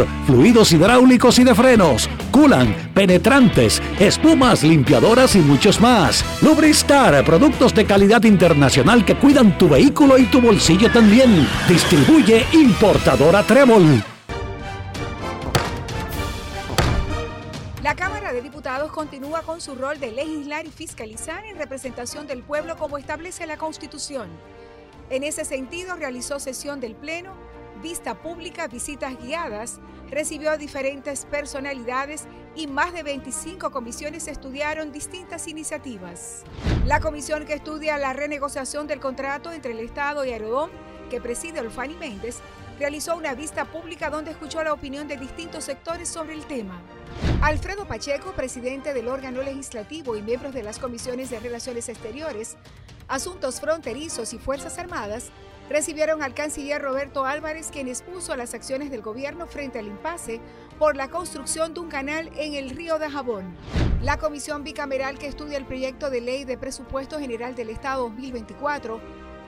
fluidos hidráulicos y de frenos, culan, penetrantes, espumas, limpiadoras y muchos más. Lubristar, productos de calidad internacional que cuidan tu vehículo y tu bolsillo también. Distribuye importadora Trébol. La Cámara de Diputados continúa con su rol de legislar y fiscalizar en representación del pueblo como establece la Constitución. En ese sentido, realizó sesión del Pleno, vista pública, visitas guiadas, recibió a diferentes personalidades y más de 25 comisiones estudiaron distintas iniciativas. La comisión que estudia la renegociación del contrato entre el Estado y Aerodón, que preside Olfani Méndez, realizó una vista pública donde escuchó la opinión de distintos sectores sobre el tema. Alfredo Pacheco, presidente del órgano legislativo y miembros de las comisiones de Relaciones Exteriores, Asuntos Fronterizos y Fuerzas Armadas, recibieron al canciller Roberto Álvarez, quien expuso las acciones del gobierno frente al impasse por la construcción de un canal en el río de Jabón. La comisión bicameral que estudia el proyecto de ley de presupuesto general del Estado 2024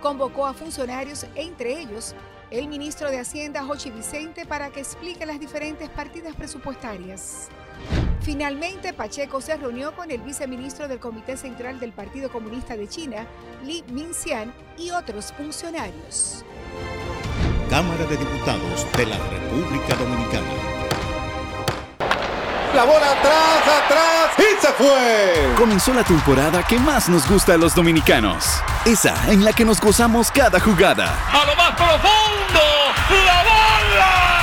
convocó a funcionarios, entre ellos el ministro de Hacienda, Jochi Vicente, para que explique las diferentes partidas presupuestarias. Finalmente, Pacheco se reunió con el viceministro del Comité Central del Partido Comunista de China, Li Minxian, y otros funcionarios. Cámara de Diputados de la República Dominicana. La bola atrás, atrás y se fue. Comenzó la temporada que más nos gusta a los dominicanos. Esa en la que nos gozamos cada jugada. A lo más profundo, la bola.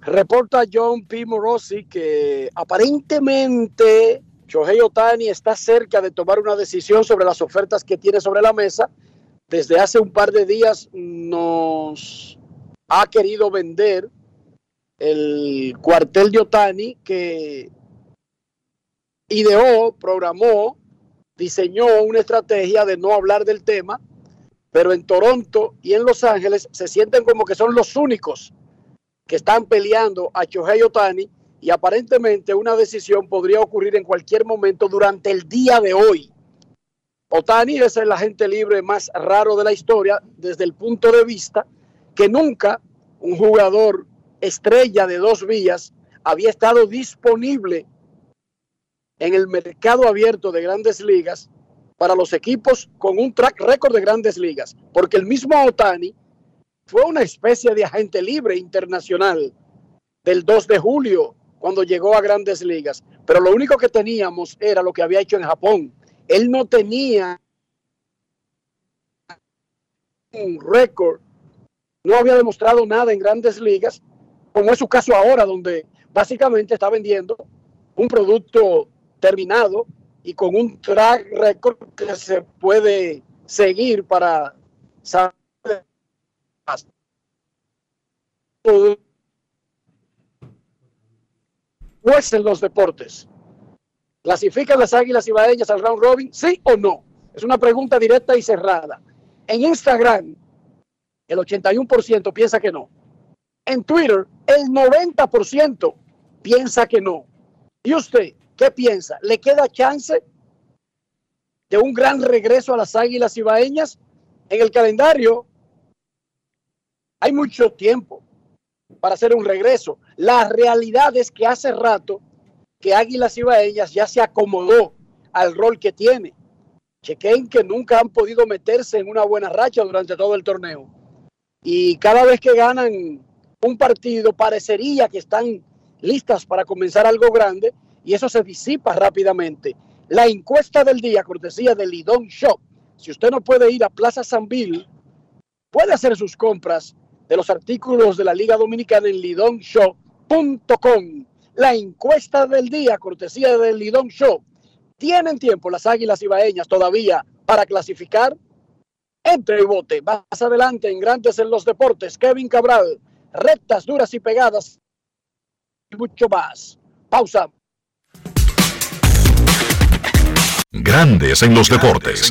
Reporta John P. Morosi que aparentemente Shohei Otani está cerca de tomar una decisión sobre las ofertas que tiene sobre la mesa. Desde hace un par de días nos ha querido vender el cuartel de Otani que ideó, programó, diseñó una estrategia de no hablar del tema, pero en Toronto y en Los Ángeles se sienten como que son los únicos que están peleando a Shohei Otani y aparentemente una decisión podría ocurrir en cualquier momento durante el día de hoy. Otani es el agente libre más raro de la historia desde el punto de vista que nunca un jugador estrella de dos vías había estado disponible en el mercado abierto de grandes ligas para los equipos con un track record de grandes ligas, porque el mismo Otani fue una especie de agente libre internacional del 2 de julio cuando llegó a grandes ligas, pero lo único que teníamos era lo que había hecho en Japón. Él no tenía un récord, no había demostrado nada en grandes ligas, como es su caso ahora, donde básicamente está vendiendo un producto terminado y con un track record que se puede seguir para saber pues en los deportes. ¿Clasifican las águilas ibaeñas al round robin? ¿Sí o no? Es una pregunta directa y cerrada. En Instagram, el 81% piensa que no. En Twitter, el 90% piensa que no. ¿Y usted qué piensa? ¿Le queda chance de un gran regreso a las águilas ibaeñas? En el calendario hay mucho tiempo para hacer un regreso. La realidad es que hace rato que Águilas Ibaeñas ya se acomodó al rol que tiene. Chequen que nunca han podido meterse en una buena racha durante todo el torneo. Y cada vez que ganan un partido parecería que están listas para comenzar algo grande y eso se disipa rápidamente. La encuesta del día, cortesía de Lidón Shop. Si usted no puede ir a Plaza San Bill, puede hacer sus compras de los artículos de la Liga Dominicana en lidonshow.com. La encuesta del día, cortesía del Lidón Show. ¿Tienen tiempo las Águilas Ibaeñas todavía para clasificar? Entre y bote. Más adelante en Grandes en los Deportes, Kevin Cabral. Rectas, duras y pegadas. Y mucho más. Pausa. Grandes en los deportes.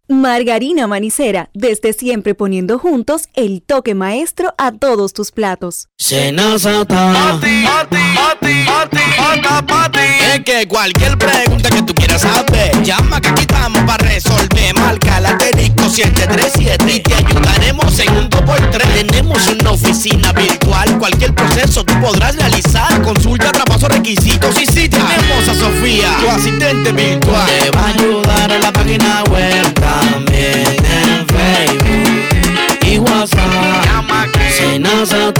Margarina Manicera, desde siempre poniendo juntos el toque maestro a todos tus platos. Es que cualquier pregunta que tú quieras saber, llama que aquí estamos para resolver. Marca la asterisco 737 y te ayudaremos en un 2x3. Tenemos una oficina virtual, cualquier proceso tú podrás realizar. Consulta, traspaso, requisitos y si tenemos a Sofía, tu asistente virtual. Te va a ayudar a la página web también en Facebook y WhatsApp. Senasa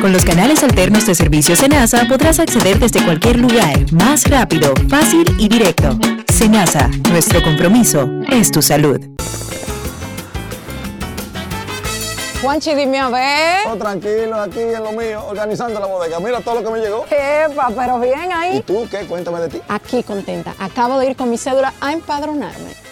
Con los canales alternos de servicio Senasa podrás acceder desde cualquier lugar, más rápido, fácil y directo. Senasa, nuestro compromiso es tu salud. Juanchi, dime a ver. Oh, tranquilo, aquí en lo mío, organizando la bodega. Mira todo lo que me llegó. Epa, pero bien ahí. ¿Y tú qué? Cuéntame de ti. Aquí contenta. Acabo de ir con mi cédula a empadronarme.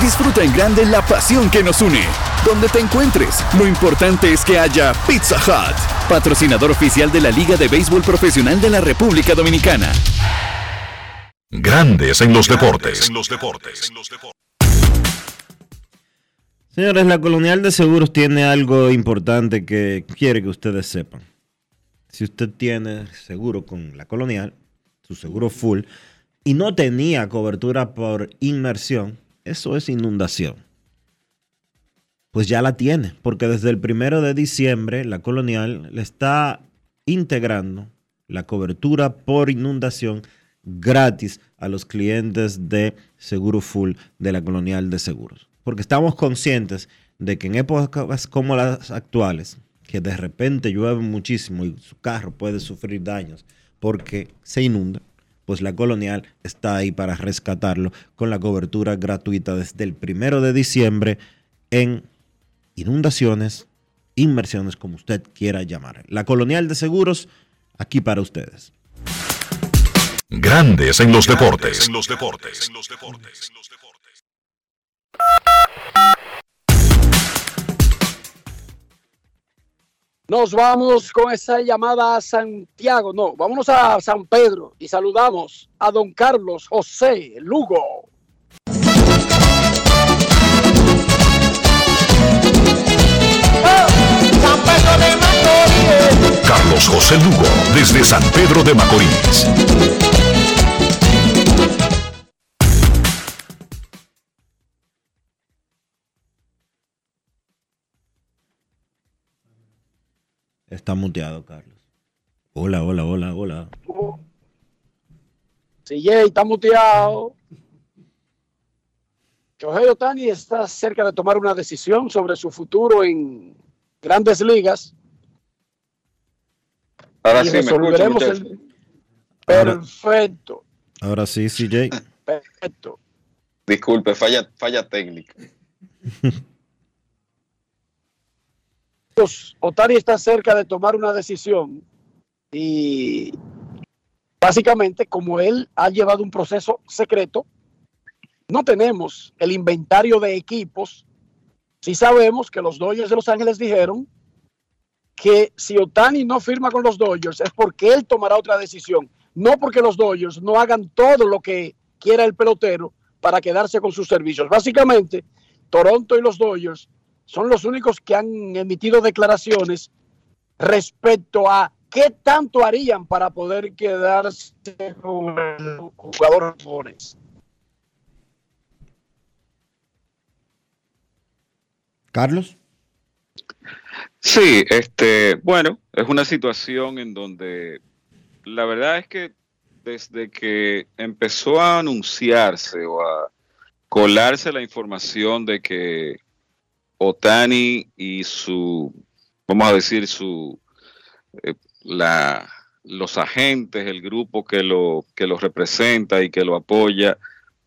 Disfruta en grande la pasión que nos une. Donde te encuentres, lo importante es que haya Pizza Hut, patrocinador oficial de la Liga de Béisbol Profesional de la República Dominicana. Grandes en los deportes. Señores, la Colonial de Seguros tiene algo importante que quiere que ustedes sepan. Si usted tiene seguro con la Colonial, su seguro full, y no tenía cobertura por inmersión, eso es inundación. Pues ya la tiene, porque desde el primero de diciembre la Colonial le está integrando la cobertura por inundación gratis a los clientes de Seguro Full de la Colonial de Seguros porque estamos conscientes de que en épocas como las actuales, que de repente llueve muchísimo y su carro puede sufrir daños porque se inunda, pues la colonial está ahí para rescatarlo con la cobertura gratuita desde el primero de diciembre en inundaciones, inmersiones, como usted quiera llamar. La colonial de seguros, aquí para ustedes. Grandes en los deportes. En los deportes. Nos vamos con esa llamada a Santiago, no, vámonos a San Pedro y saludamos a don Carlos José Lugo. Carlos José Lugo, desde San Pedro de Macorís. Está muteado, Carlos. Hola, hola, hola, hola. Si Jay está muteado. Shohei Otani está cerca de tomar una decisión sobre su futuro en grandes ligas. Ahora y sí, me escucho, el... Perfecto, Ahora sí, CJ. perfecto. Disculpe, falla, falla técnica. Pues, Otani está cerca de tomar una decisión y básicamente como él ha llevado un proceso secreto, no tenemos el inventario de equipos. Sí sabemos que los Dodgers de Los Ángeles dijeron que si Otani no firma con los Dodgers es porque él tomará otra decisión, no porque los Dodgers no hagan todo lo que quiera el pelotero para quedarse con sus servicios. Básicamente, Toronto y los Dodgers son los únicos que han emitido declaraciones respecto a qué tanto harían para poder quedarse con el jugador. Carlos. Sí, este, bueno, es una situación en donde la verdad es que desde que empezó a anunciarse o a colarse la información de que Otani y su, vamos a decir, su, eh, la, los agentes, el grupo que lo, que lo representa y que lo apoya,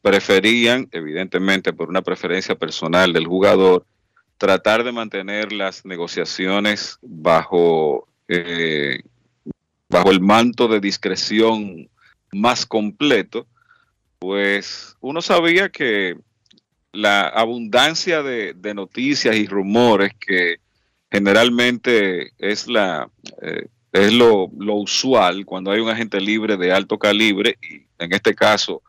preferían, evidentemente por una preferencia personal del jugador, tratar de mantener las negociaciones bajo, eh, bajo el manto de discreción más completo, pues uno sabía que la abundancia de, de noticias y rumores que generalmente es la eh, es lo, usual cuando hay un agente libre de alto calibre y en este caso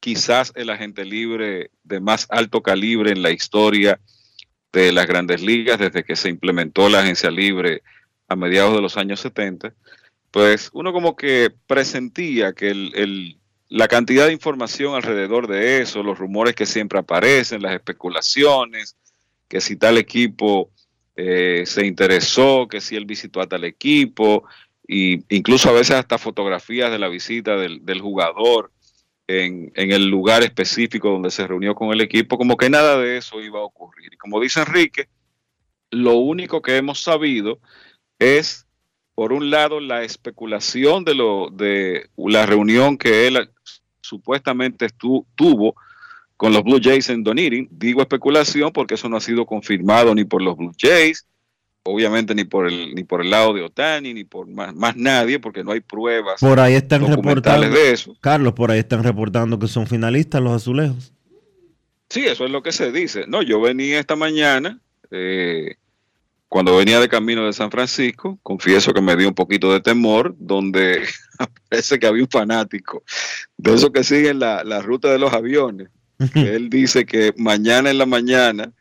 quizás el agente libre de más alto calibre en la historia de las grandes ligas desde que se implementó la agencia libre a mediados de los años 70, pues uno como que presentía que el, el- la cantidad de información alrededor de eso, los rumores que siempre aparecen, las especulaciones, que si tal equipo eh, se interesó, que si él visitó a tal equipo, y incluso a veces hasta fotografías de la visita del, del jugador en, en el lugar específico donde se reunió con el equipo, como que nada de eso iba a ocurrir. Y como dice Enrique, lo único que hemos sabido es, por un lado, la especulación de, lo, de la reunión que él supuestamente estu- tuvo con los Blue Jays en Dunedin. Digo especulación porque eso no ha sido confirmado ni por los Blue Jays, obviamente ni por el, ni por el lado de Otani, ni por más, más nadie, porque no hay pruebas Por ahí están reportando. de eso. Carlos, por ahí están reportando que son finalistas los azulejos. Sí, eso es lo que se dice. No, yo venía esta mañana, eh, cuando venía de camino de San Francisco, confieso que me dio un poquito de temor, donde parece que había un fanático de esos que siguen la, la ruta de los aviones. que Él dice que mañana en la mañana,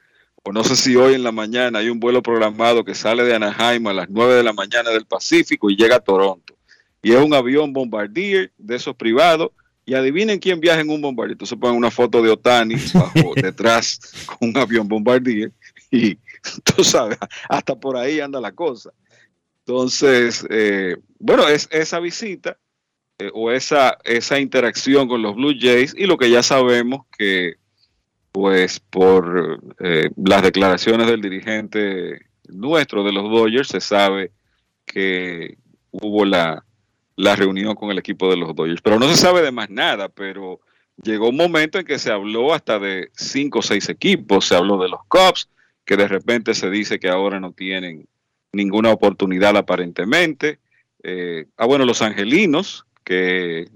o no sé si hoy en la mañana, hay un vuelo programado que sale de Anaheim a las 9 de la mañana del Pacífico y llega a Toronto. Y es un avión Bombardier de esos privados. Y adivinen quién viaja en un Bombardier. Entonces ponen una foto de Otani bajo, detrás con un avión Bombardier. Y tú sabes, hasta por ahí anda la cosa. Entonces, eh, bueno, es esa visita eh, o esa, esa interacción con los Blue Jays y lo que ya sabemos que, pues, por eh, las declaraciones del dirigente nuestro de los Dodgers, se sabe que hubo la, la reunión con el equipo de los Dodgers. Pero no se sabe de más nada, pero llegó un momento en que se habló hasta de cinco o seis equipos, se habló de los Cubs, que de repente se dice que ahora no tienen ninguna oportunidad aparentemente. Eh, ah, bueno, los angelinos, que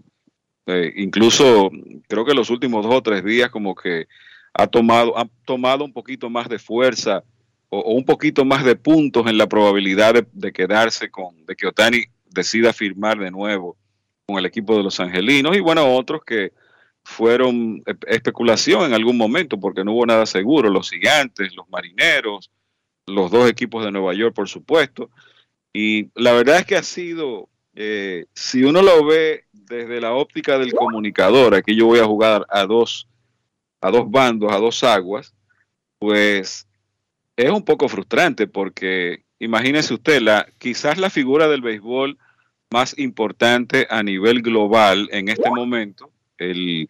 eh, incluso creo que los últimos dos o tres días como que ha tomado, ha tomado un poquito más de fuerza o, un poquito más de puntos en la probabilidad de, de quedarse con, de que Otani decida firmar de nuevo con el equipo de los angelinos y bueno, otros que fueron espe- especulación en algún momento porque no hubo nada seguro, los gigantes, los marineros, los dos equipos de Nueva York, por supuesto. Y la verdad es que ha sido, eh, si uno lo ve desde la óptica del comunicador, aquí yo voy a jugar a dos, a dos bandos, a dos aguas, pues es un poco frustrante porque imagínese usted, la, quizás la figura del béisbol más importante a nivel global en este momento, el,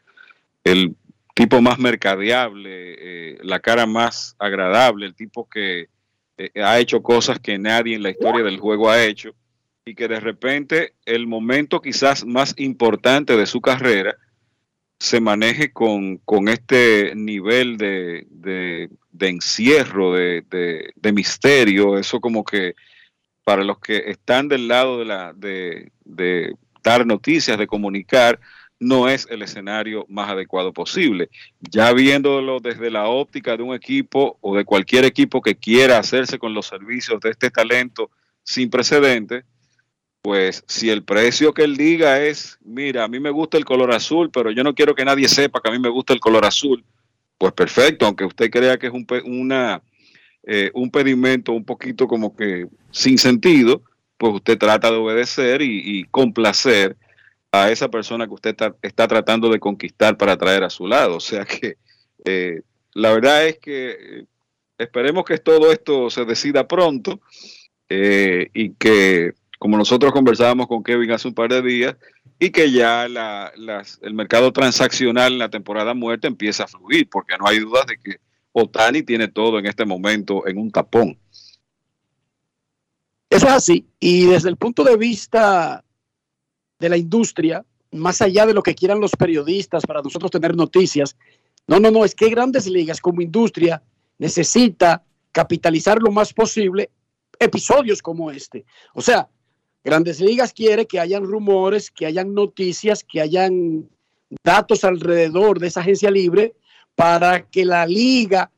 el tipo más mercadeable, eh, la cara más agradable, el tipo que eh, ha hecho cosas que nadie en la historia del juego ha hecho y que de repente el momento quizás más importante de su carrera se maneje con, con este nivel de, de, encierro, de, de, misterio, eso como que para los que están del lado de, la, de, de dar noticias, de comunicar, no es el escenario más adecuado posible. Ya viéndolo desde la óptica de un equipo o de cualquier equipo que quiera hacerse con los servicios de este talento sin precedentes, pues si el precio que él diga es, mira, a mí me gusta el color azul, pero yo no quiero que nadie sepa que a mí me gusta el color azul, pues perfecto, aunque usted crea que es un, una, eh, un pedimento un poquito como que sin sentido, pues usted trata de obedecer y complacer a esa persona que usted está, tratando de conquistar para traer a su lado. O sea que eh, la verdad es que eh, esperemos que todo esto se decida pronto eh, y que, como nosotros conversábamos con Kevin hace un par de días, y que ya el mercado transaccional en la temporada muerta empieza a fluir, porque no hay dudas de que Otani tiene todo en este momento en un tapón. Eso es así. Y desde el punto de vista de la industria, más allá de lo que quieran los periodistas para nosotros tener noticias. No, no, no, es que grandes ligas como industria necesita capitalizar lo más posible episodios como este. O sea, grandes ligas quiere que hayan rumores, que hayan noticias, que hayan datos alrededor de esa agencia libre para que la liga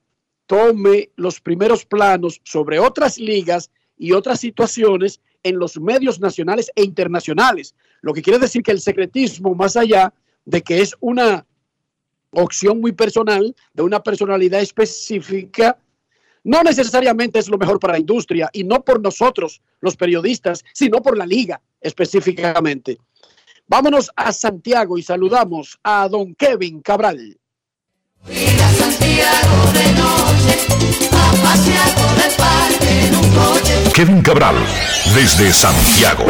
tome los primeros planos sobre otras ligas y otras situaciones en los medios nacionales e internacionales. Lo que quiere decir que el secretismo, más allá de que es una opción muy personal, de una personalidad específica, no necesariamente es lo mejor para la industria y no por nosotros, los periodistas, sino por la liga específicamente. Vámonos a Santiago y saludamos a don Kevin Cabral. Kevin Cabral, desde Santiago.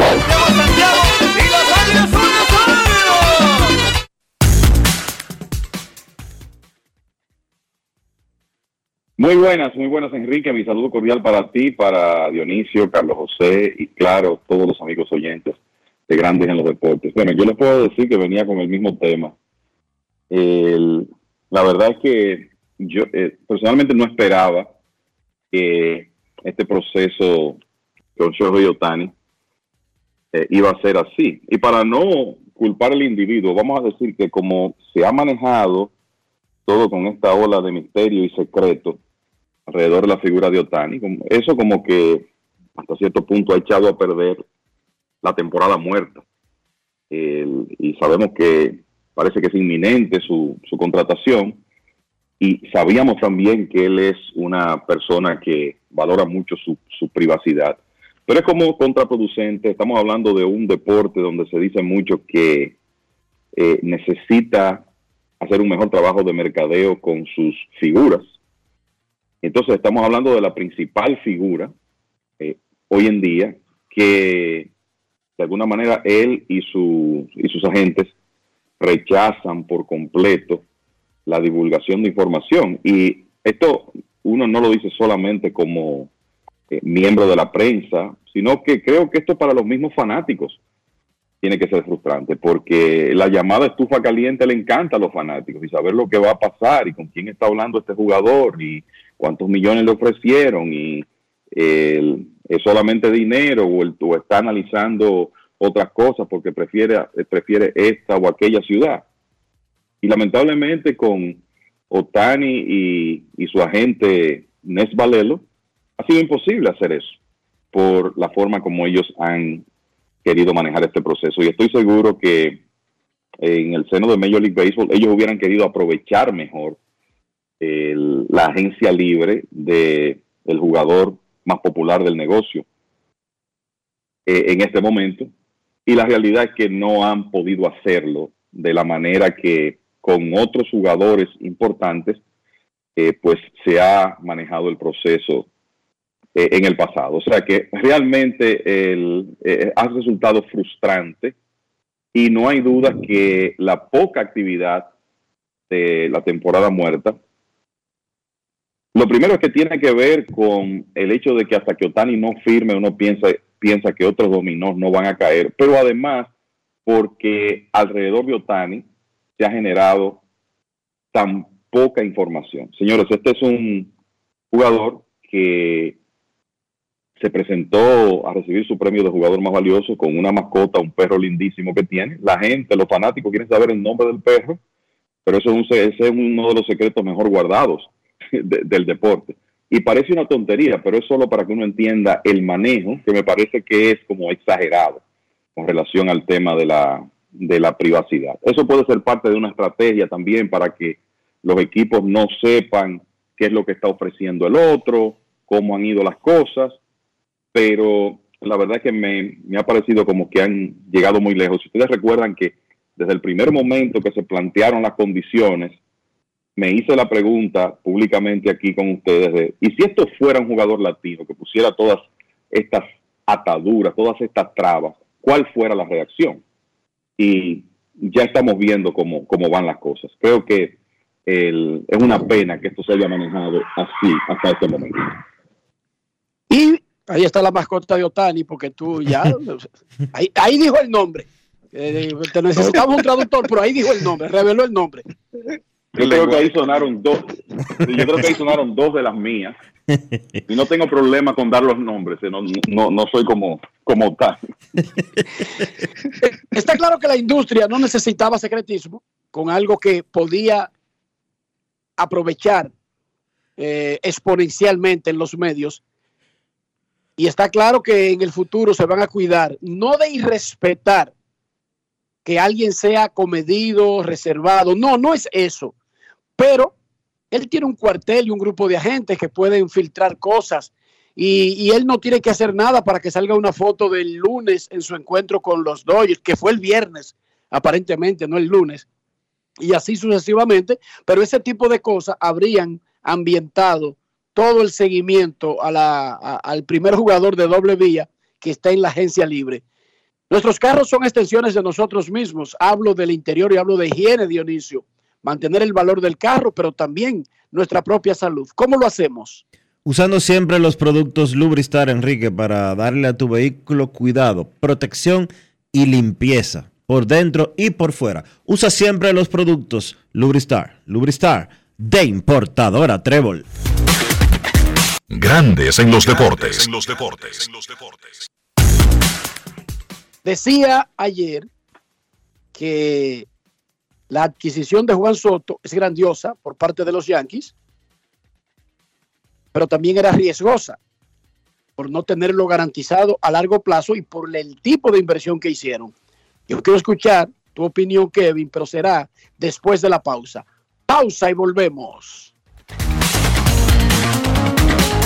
Muy buenas, muy buenas Enrique, mi saludo cordial para ti, para Dionisio, Carlos José y claro, todos los amigos oyentes de Grandes en los Deportes. Bueno, yo les puedo decir que venía con el mismo tema. la verdad es que yo eh, personalmente no esperaba que este proceso con Shohei Otani eh, iba a ser así. Y para no culpar al individuo, vamos a decir que como se ha manejado todo con esta ola de misterio y secreto alrededor de la figura de Otani, eso como que hasta cierto punto ha echado a perder la temporada muerta. y sabemos que parece que es inminente su, su contratación y sabíamos también que él es una persona que valora mucho su, privacidad. Pero es como contraproducente, estamos hablando de un deporte donde se dice mucho que eh, necesita hacer un mejor trabajo de mercadeo con sus figuras. Entonces estamos hablando de la principal figura eh, hoy en día que de alguna manera él y, su, y sus agentes rechazan por completo la divulgación de información. Y esto uno no lo dice solamente como eh, miembro de la prensa, sino que creo que esto para los mismos fanáticos tiene que ser frustrante, porque la llamada estufa caliente le encanta a los fanáticos y saber lo que va a pasar y con quién está hablando este jugador y cuántos millones le ofrecieron y es solamente dinero o, el, o está analizando otras cosas porque prefiere, prefiere esta o aquella ciudad. Y lamentablemente con Otani y, su agente Nes Valelo, ha sido imposible hacer eso por la forma como ellos han querido manejar este proceso. Y estoy seguro que en el seno de Major League Baseball ellos hubieran querido aprovechar mejor la agencia libre del el jugador más popular del negocio eh, en este momento. Y la realidad es que no han podido hacerlo de la manera que con otros jugadores importantes, eh, pues se ha manejado el proceso eh, en el pasado. O sea que realmente eh, ha resultado frustrante y no hay duda que la poca actividad de la temporada muerta, lo primero es que tiene que ver con el hecho de que hasta que Otani no firme uno piensa, piensa que otros dominós no van a caer, pero además porque alrededor de Otani se ha generado tan poca información. Señores, este es un jugador que se presentó a recibir su premio de jugador más valioso con una mascota, un perro lindísimo que tiene. La gente, los fanáticos quieren saber el nombre del perro, pero eso es un, ese es uno de los secretos mejor guardados del deporte. Y parece una tontería, pero es solo para que uno entienda el manejo, que me parece que es como exagerado con relación al tema de la, de la privacidad. Eso puede ser parte de una estrategia también para que los equipos no sepan qué es lo que está ofreciendo el otro, cómo han ido las cosas, pero la verdad es que me, me, ha parecido como que han llegado muy lejos. Si ustedes recuerdan que desde el primer momento que se plantearon las condiciones, me hice la pregunta públicamente aquí con ustedes de, ¿y si esto fuera un jugador latino que pusiera todas estas ataduras, todas estas trabas, cuál fuera la reacción? Y ya estamos viendo cómo, cómo van las cosas. Creo que es una pena que esto se haya manejado así hasta este momento. Ahí está la mascota de Otani, porque tú ya, ahí, ahí dijo el nombre. Eh, te necesitamos un traductor, pero ahí dijo el nombre, reveló el nombre. Yo creo que ahí sonaron dos. Yo creo que ahí sonaron dos de las mías. Y no tengo problema con dar los nombres. No, no, no soy como, como tal. Está claro que la industria no necesitaba secretismo con algo que podía aprovechar eh, exponencialmente en los medios. Y está claro que en el futuro se van a cuidar, no de irrespetar que alguien sea comedido, reservado. No, no es eso. Pero él tiene un cuartel y un grupo de agentes que pueden filtrar cosas y, él no tiene que hacer nada para que salga una foto del lunes en su encuentro con los Dodgers, que fue el viernes, aparentemente, no el lunes, y así sucesivamente, pero ese tipo de cosas habrían ambientado todo el seguimiento al primer jugador de doble vía que está en la agencia libre. Nuestros carros son extensiones de nosotros mismos. Hablo del interior y hablo de higiene, Dionisio mantener el valor del carro, pero también nuestra propia salud. ¿Cómo lo hacemos? Usando siempre los productos Lubristar, Enrique, para darle a tu vehículo cuidado, protección y limpieza, por dentro y por fuera. Usa siempre los productos Lubristar. Lubristar, de importadora Trébol. Grandes en los deportes. En los deportes. En los deportes. Decía ayer que la adquisición de Juan Soto es grandiosa por parte de los Yankees, pero también era riesgosa por no tenerlo garantizado a largo plazo y por el tipo de inversión que hicieron. Yo quiero escuchar tu opinión, Kevin, pero será después de la pausa. Pausa y volvemos.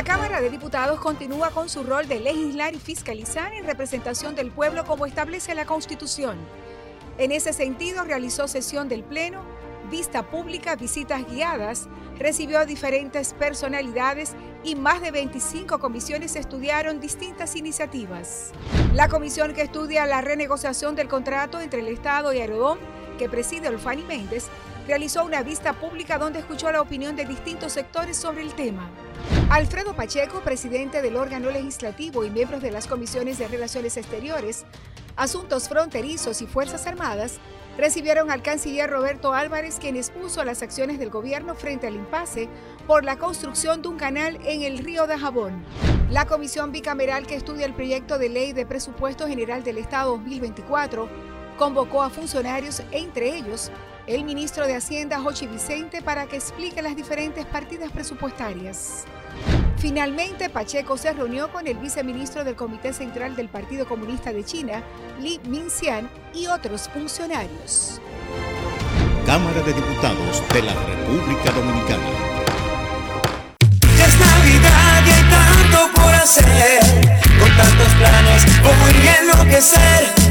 La Cámara de Diputados continúa con su rol de legislar y fiscalizar en representación del pueblo como establece la Constitución. En ese sentido, realizó sesión del Pleno, vista pública, visitas guiadas, recibió a diferentes personalidades y más de 25 comisiones estudiaron distintas iniciativas. La comisión que estudia la renegociación del contrato entre el Estado y Aerodón, que preside Olfani Méndez, realizó una vista pública donde escuchó la opinión de distintos sectores sobre el tema. Alfredo Pacheco, presidente del órgano legislativo y miembros de las comisiones de Relaciones Exteriores, Asuntos Fronterizos y Fuerzas Armadas, recibieron al canciller Roberto Álvarez, quien expuso las acciones del gobierno frente al impasse por la construcción de un canal en el río de Jabón. La comisión bicameral que estudia el proyecto de ley de presupuesto general del Estado 2024 convocó a funcionarios, entre ellos el ministro de Hacienda, Jochi Vicente, para que explique las diferentes partidas presupuestarias. Finalmente, Pacheco se reunió con el viceministro del Comité Central del Partido Comunista de China, Li Minxian, y otros funcionarios. Cámara de Diputados de la República Dominicana. Ya es Navidad y hay tanto por hacer. Con tantos planes voy a enloquecer.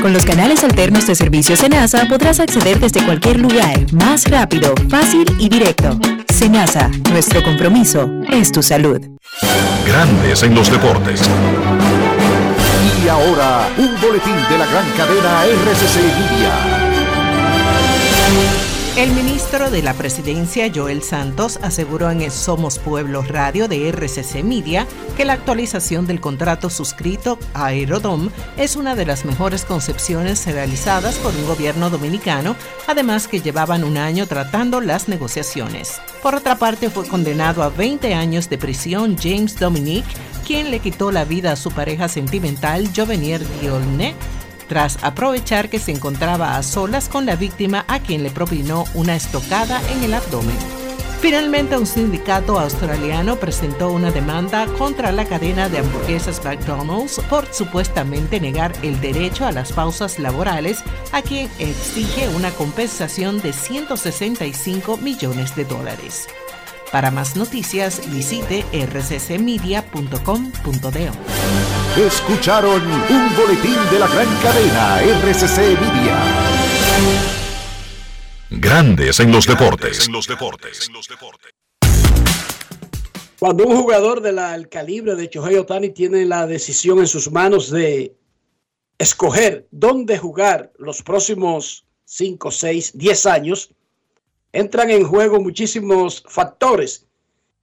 Con los canales alternos de servicio Senasa podrás acceder desde cualquier lugar, más rápido, fácil y directo. Senasa, nuestro compromiso es tu salud. Grandes en los deportes. Y ahora, un boletín de la gran cadena RCC Media. El ministro de la Presidencia, Joel Santos, aseguró en el Somos Pueblo Radio de RCC Media que la actualización del contrato suscrito a Aerodom es una de las mejores concepciones realizadas por un gobierno dominicano, además que llevaban un año tratando las negociaciones. Por otra parte, fue condenado a 20 años de prisión James Dominic, quien le quitó la vida a su pareja sentimental Jovenier Diolne tras aprovechar que se encontraba a solas con la víctima a quien le propinó una estocada en el abdomen. Finalmente, un sindicato australiano presentó una demanda contra la cadena de hamburguesas McDonald's por supuestamente negar el derecho a las pausas laborales, a quien exige una compensación de 165 millones de dólares. Para más noticias, visite rccmedia.com.do. Escucharon un boletín de la gran cadena RCC Media. Grandes en los deportes. Cuando un jugador del calibre de Shohei Otani tiene la decisión en sus manos de escoger dónde jugar los próximos 5, 6, 10 años, entran en juego muchísimos factores.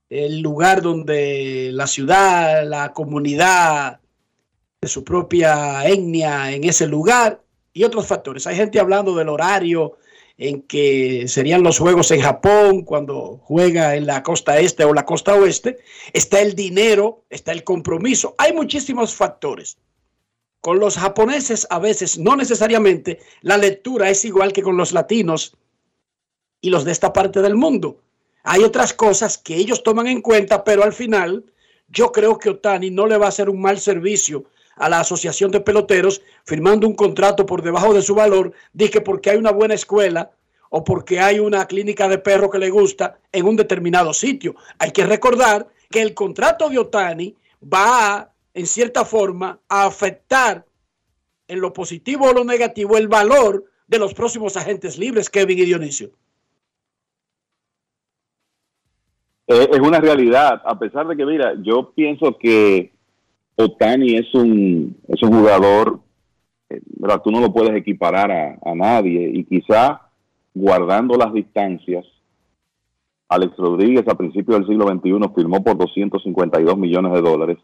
El lugar donde la ciudad, la comunidad de su propia etnia en ese lugar y otros factores. Hay gente hablando del horario en que serían los juegos en Japón cuando juega en la costa este o la costa oeste. Está el dinero, está el compromiso. Hay muchísimos factores. Con los japoneses a veces, no necesariamente, la lectura es igual que con los latinos y los de esta parte del mundo. Hay otras cosas que ellos toman en cuenta, pero al final yo creo que Otani no le va a hacer un mal servicio a la Asociación de Peloteros firmando un contrato por debajo de su valor, dije porque hay una buena escuela o porque hay una clínica de perro que le gusta en un determinado sitio. Hay que recordar que el contrato de Otani va, en cierta forma, a afectar en lo positivo o lo negativo el valor de los próximos agentes libres, Kevin y Dionisio. Eh, es una realidad, a pesar de que, mira, yo pienso que Otani es un, es un jugador, eh, ¿verdad? tú no lo puedes equiparar a, a nadie y quizá guardando las distancias, Alex Rodríguez a principios del siglo XXI firmó por 252 millones de dólares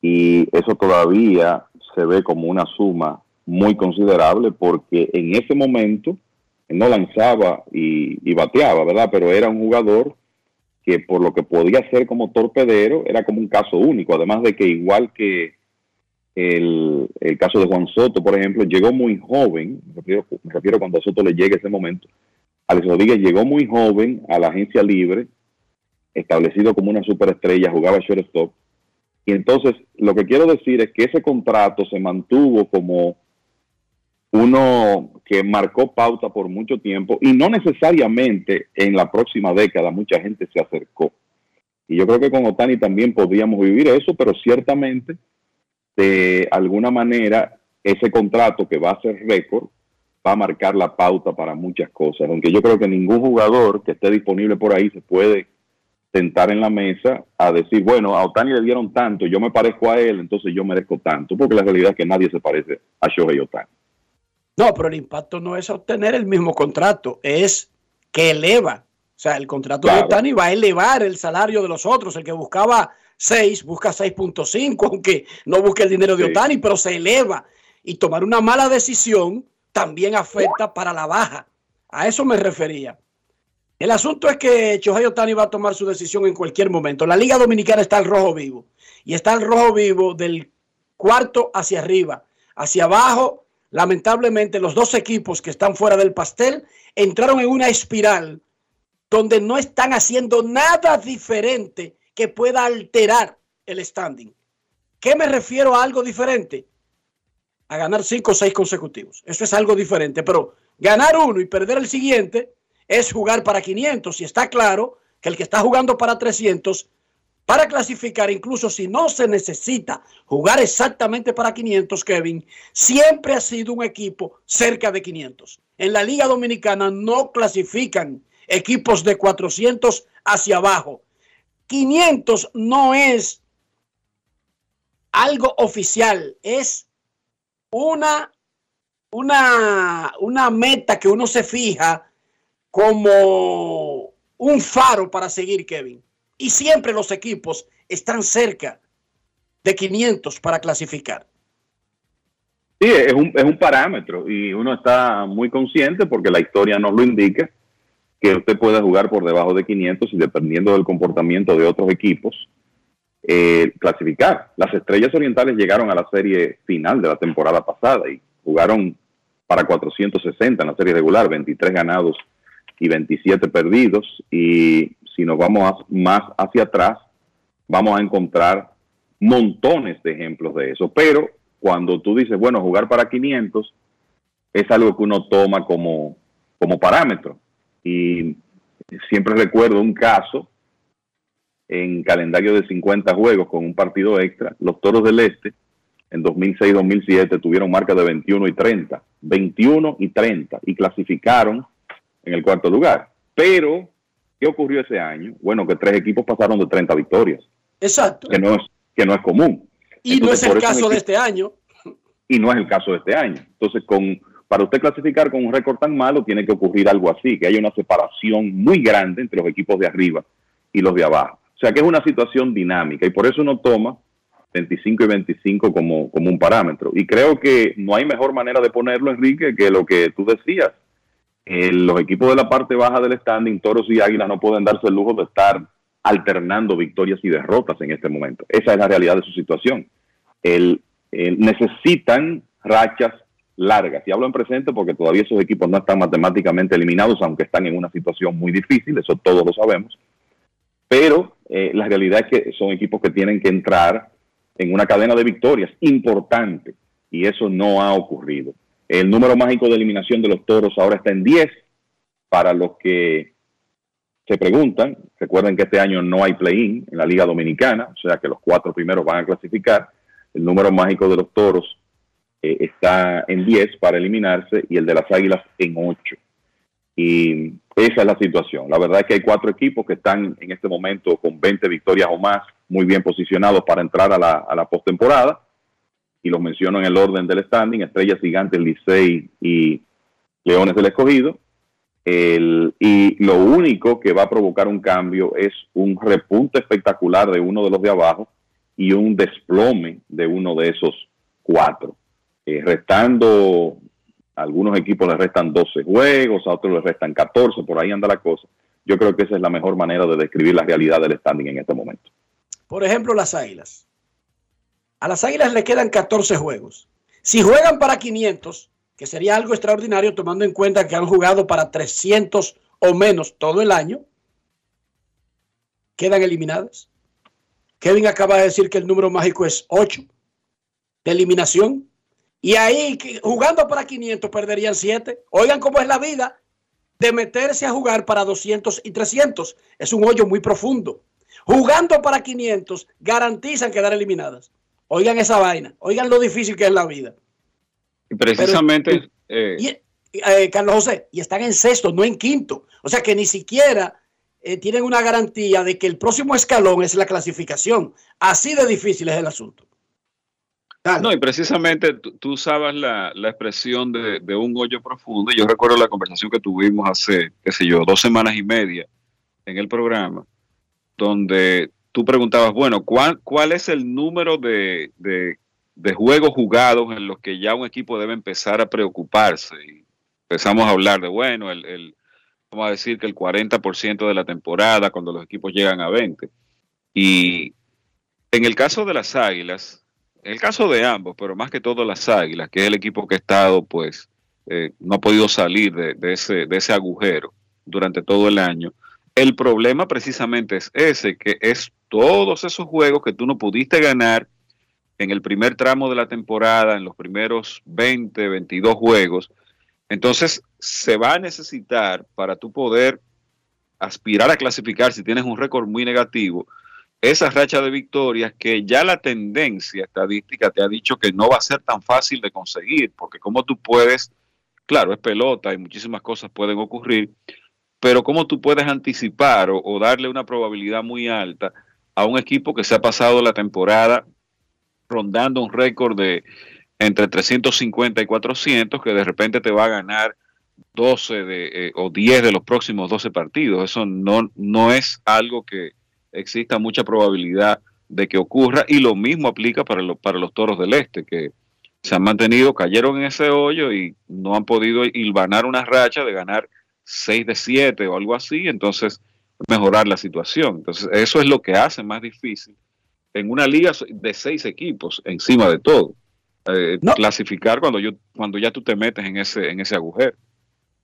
y eso todavía se ve como una suma muy considerable porque en ese momento no lanzaba y, y bateaba, ¿verdad? Pero era un jugador que por lo que podía ser como torpedero era como un caso único, además de que igual que el, el caso de Juan Soto, por ejemplo, llegó muy joven, me refiero, me refiero cuando a Soto le llegue ese momento, Alex Rodríguez llegó muy joven a la agencia libre, establecido como una superestrella, jugaba shortstop, y entonces lo que quiero decir es que ese contrato se mantuvo como uno que marcó pauta por mucho tiempo y no necesariamente en la próxima década mucha gente se acercó. Y yo creo que con Otani también podríamos vivir eso, pero ciertamente, de alguna manera, ese contrato que va a ser récord va a marcar la pauta para muchas cosas. Aunque yo creo que ningún jugador que esté disponible por ahí se puede sentar en la mesa a decir, bueno, a Otani le dieron tanto, yo me parezco a él, entonces yo merezco tanto, porque la realidad es que nadie se parece a Shohei Otani. No, pero el impacto no es obtener el mismo contrato, es que eleva. O sea, el contrato de Otani va a elevar el salario de los otros. El que buscaba 6, busca 6.5, aunque no busque el dinero de Otani, pero se eleva. Y tomar una mala decisión también afecta para la baja. A eso me refería. El asunto es que Chohei Otani va a tomar su decisión en cualquier momento. La Liga Dominicana está al rojo vivo. Y está al rojo vivo del cuarto hacia arriba. Hacia abajo, lamentablemente, los dos equipos que están fuera del pastel entraron en una espiral donde no están haciendo nada diferente que pueda alterar el standing. ¿Qué me refiero a algo diferente? A ganar cinco o seis consecutivos. Eso es algo diferente, pero ganar uno y perder el siguiente es jugar para 500 y está claro que el que está jugando para 300 para clasificar, incluso si no se necesita jugar exactamente para 500, Kevin, siempre ha sido un equipo cerca de 500. En la Liga Dominicana no clasifican equipos de 400 hacia abajo. 500 no es algo oficial, es una, una, una meta que uno se fija como un faro para seguir, Kevin. Y siempre los equipos están cerca de 500 para clasificar. Sí, es un, es un parámetro y uno está muy consciente porque la historia nos lo indica que usted puede jugar por debajo de 500 y dependiendo del comportamiento de otros equipos, eh, clasificar. Las estrellas orientales llegaron a la serie final de la temporada pasada y jugaron para 460 en la serie regular, 23 ganados y 27 perdidos. Y si nos vamos más hacia atrás, vamos a encontrar montones de ejemplos de eso. Pero cuando tú dices, bueno, jugar para 500 es algo que uno toma como, como parámetro. Y siempre recuerdo un caso en calendario de 50 juegos con un partido extra. Los Toros del Este en 2006-2007 tuvieron marca de 21 y 30. 21 y 30 y clasificaron en el cuarto lugar. Pero, ¿qué ocurrió ese año? Bueno, que tres equipos pasaron de 30 victorias. Exacto. Que no es, que no es común. Y no es el caso de este año. Y no es el caso de este año. Entonces, con, para usted clasificar con un récord tan malo, tiene que ocurrir algo así, que haya una separación muy grande entre los equipos de arriba y los de abajo. O sea que es una situación dinámica y por eso uno toma 25 y 25 como, como un parámetro. Y creo que no hay mejor manera de ponerlo, Enrique, que lo que tú decías. Eh, los equipos de la parte baja del standing, Toros y Águilas, no pueden darse el lujo de estar alternando victorias y derrotas en este momento. Esa es la realidad de su situación. El, necesitan rachas largas. Y hablo en presente porque todavía esos equipos no están matemáticamente eliminados, aunque están en una situación muy difícil, eso todos lo sabemos. Pero eh, la realidad es que son equipos que tienen que entrar en una cadena de victorias importante y eso no ha ocurrido. El número mágico de eliminación de los toros ahora está en 10. Para los que se preguntan, recuerden que este año no hay play-in en la Liga Dominicana, o sea que los cuatro primeros van a clasificar. El número mágico de los toros eh, está en 10 para eliminarse y el de las águilas en 8. Y esa es la situación. La verdad es que hay cuatro equipos que están en este momento con 20 victorias o más, muy bien posicionados para entrar a la, a la postemporada y los menciono en el orden del standing, Estrellas Gigantes, Licey y Leones del Escogido. y lo único que va a provocar un cambio es un repunte espectacular de uno de los de abajo y un desplome de uno de esos cuatro. Eh, restando, algunos equipos les restan 12 juegos, a otros les restan 14, por ahí anda la cosa. Yo creo que esa es la mejor manera de describir la realidad del standing en este momento. Por ejemplo, las Águilas. A las Águilas le quedan 14 juegos. Si juegan para 500, que sería algo extraordinario tomando en cuenta que han jugado para 300 o menos todo el año, quedan eliminadas. Kevin acaba de decir que el número mágico es 8 de eliminación. Y ahí, jugando para 500, perderían 7. Oigan cómo es la vida de meterse a jugar para 200 y 300. Es un hoyo muy profundo. jugando para 500, garantizan quedar eliminadas. Oigan esa vaina, oigan lo difícil que es la vida. Precisamente. Pero, y, eh, Carlos José, y están en sexto, no en quinto. O sea que ni siquiera eh, tienen una garantía de que el próximo escalón es la clasificación. Así de difícil es el asunto. No, y precisamente tú, usabas la, expresión de, un hoyo profundo. Yo recuerdo la conversación que tuvimos hace, qué sé yo, dos semanas y media en el programa, donde tú preguntabas, bueno, ¿cuál, cuál es el número de, juegos jugados en los que ya un equipo debe empezar a preocuparse? Y empezamos a hablar de, bueno, el, vamos a decir que el 40% de la temporada cuando los equipos llegan a 20. Y en el caso de las Águilas, en el caso de ambos, pero más que todo las Águilas, que es el equipo que ha estado, pues, eh, no ha podido salir de, ese, de ese agujero durante todo el año. El problema precisamente es ese, que es todos esos juegos que tú no pudiste ganar en el primer tramo de la temporada, en los primeros 20, 22 juegos. Entonces, se va a necesitar para tú poder aspirar a clasificar si tienes un récord muy negativo, esa racha de victorias que ya la tendencia estadística te ha dicho que no va a ser tan fácil de conseguir, porque como tú puedes, claro, es pelota y muchísimas cosas pueden ocurrir, pero cómo tú puedes anticipar o, darle una probabilidad muy alta a un equipo que se ha pasado la temporada rondando un récord de entre 350 y 400, que de repente te va a ganar 12 de, eh, o 10 de los próximos 12 partidos. Eso no, no es algo que, exista mucha probabilidad de que ocurra y lo mismo aplica para, para los toros del este, que se han mantenido, cayeron en ese hoyo y no han podido hilvanar una racha de ganar 6 de 7 o algo así, entonces mejorar la situación. Entonces eso es lo que hace más difícil en una liga de seis equipos encima de todo. Eh, clasificar cuando yo cuando ya tú te metes en ese en ese agujero.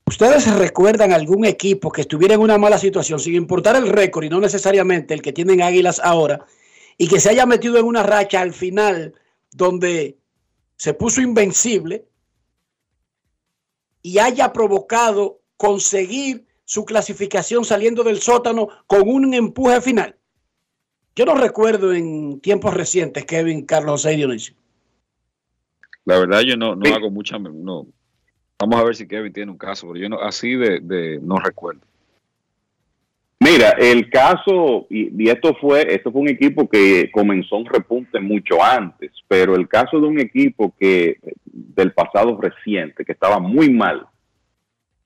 ¿Ustedes recuerdan algún equipo que estuviera en una mala situación, sin importar el récord y no necesariamente el que tienen Águilas ahora, y que se haya metido en una racha al final donde se puso invencible y haya provocado conseguir su clasificación saliendo del sótano con un empuje final? Yo no recuerdo en tiempos recientes, Kevin, Carlos José Dionisio. La verdad, yo no, no hago mucha, no, Vamos a ver si Kevin tiene un caso, pero yo no, así de, no recuerdo. Mira, el caso, y, esto fue, esto fue un equipo que comenzó un repunte mucho antes, pero el caso de un equipo que del pasado reciente, que estaba muy mal,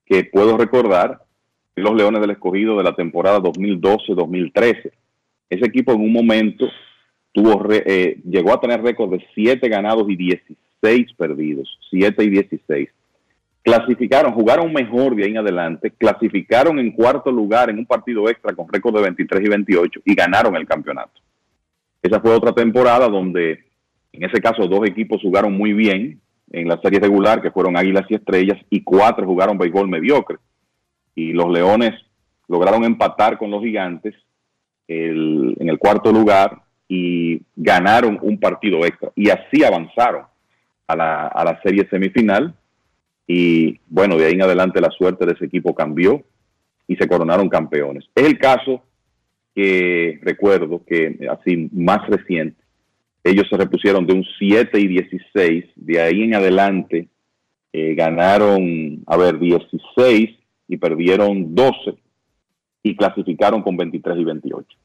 que puedo recordar, los Leones del Escogido de la temporada 2012-2013. Ese equipo en un momento tuvo eh, llegó a tener récord de 7 ganados y 16 perdidos, 7 y 16 clasificaron, jugaron mejor de ahí en adelante, clasificaron en cuarto lugar en un partido extra con récord de 23 y 28 y ganaron el campeonato. Esa fue otra temporada donde en ese caso dos equipos jugaron muy bien en la serie regular, que fueron Águilas y Estrellas, y cuatro jugaron béisbol mediocre. Y los Leones lograron empatar con los Gigantes en el cuarto lugar y ganaron un partido extra. Y así avanzaron a la, a la serie semifinal y bueno, de ahí en adelante la suerte de ese equipo cambió y se coronaron campeones. Es el caso que recuerdo que así más reciente, ellos se repusieron de un 7 y 16, de ahí en adelante eh, ganaron, a ver, 16 y perdieron 12 y clasificaron con 23 y 28.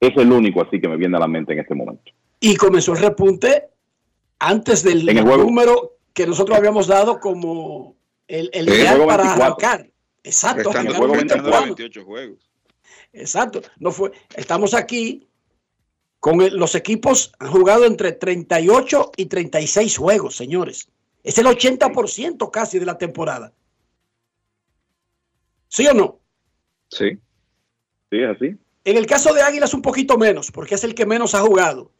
Es el único así que me viene a la mente en este momento. Y comenzó el repunte antes del número que nosotros habíamos dado como el, el ideal para arrancar. Exacto. juego 28 juegos. Exacto. No fue, estamos aquí con los equipos han jugado entre 38 y 36 juegos, señores. Es el 80% casi de la temporada. ¿Sí o no? Sí. Sí, así. En el caso de Águilas un poquito menos, porque es el que menos ha jugado,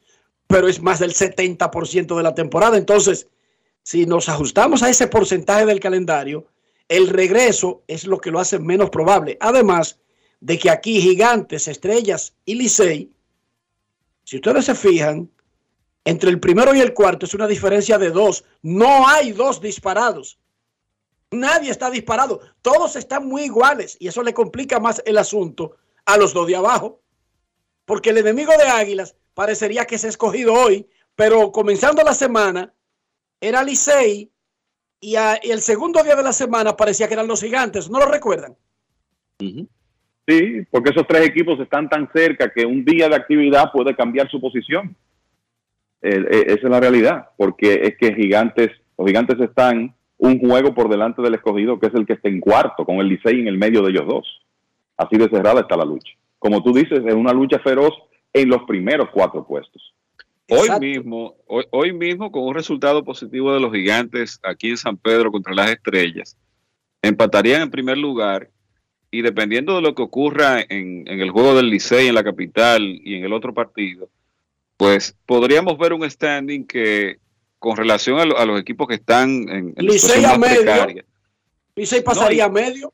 pero es más del 70% de la temporada. Entonces, si nos ajustamos a ese porcentaje del calendario, el regreso es lo que lo hace menos probable. Además de que aquí Gigantes, Estrellas y Licey, si ustedes se fijan, entre el primero y el cuarto es una diferencia de dos. No hay dos disparados. Nadie está disparado. Todos están muy iguales y eso le complica más el asunto a los dos de abajo. porque el enemigo de Águilas parecería que se ha escogido hoy, pero comenzando la semana era Licey y, el segundo día de la semana parecía que eran los gigantes, ¿no lo recuerdan? Sí, porque esos tres equipos están tan cerca que un día de actividad puede cambiar su posición. Eh, eh, esa es la realidad, porque es que gigantes, los gigantes están un juego por delante del escogido, que es el que está en cuarto, con el Licey en el medio de ellos dos. Así de cerrada está la lucha. Como tú dices, es una lucha feroz en los primeros cuatro puestos. Hoy mismo, hoy, hoy mismo, con un resultado positivo de los gigantes aquí en San Pedro contra las estrellas, empatarían en primer lugar y dependiendo de lo que ocurra en, en el juego del Licey en la capital y en el otro partido, pues podríamos ver un standing que con relación a, lo- a los equipos que están en, en Licey a más medio. precaria. Licey pasaría No, a medio.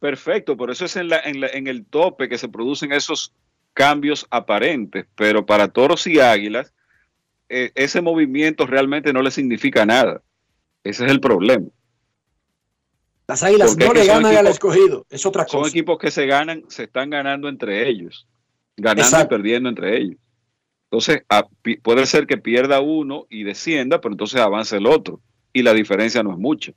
Perfecto, por eso es en, la, en, la- en el tope que se producen esos cambios aparentes, pero para toros y águilas, eh, ese movimiento realmente no le significa nada. Ese es el problema. Las águilas Porque no es que le son ganan al escogido, es otra Son cosa. equipos que se ganan, se están ganando entre ellos, ganando Exacto. y perdiendo entre ellos. Entonces, a- puede ser que pierda uno y descienda, pero entonces avance el otro. Y la diferencia no es mucha.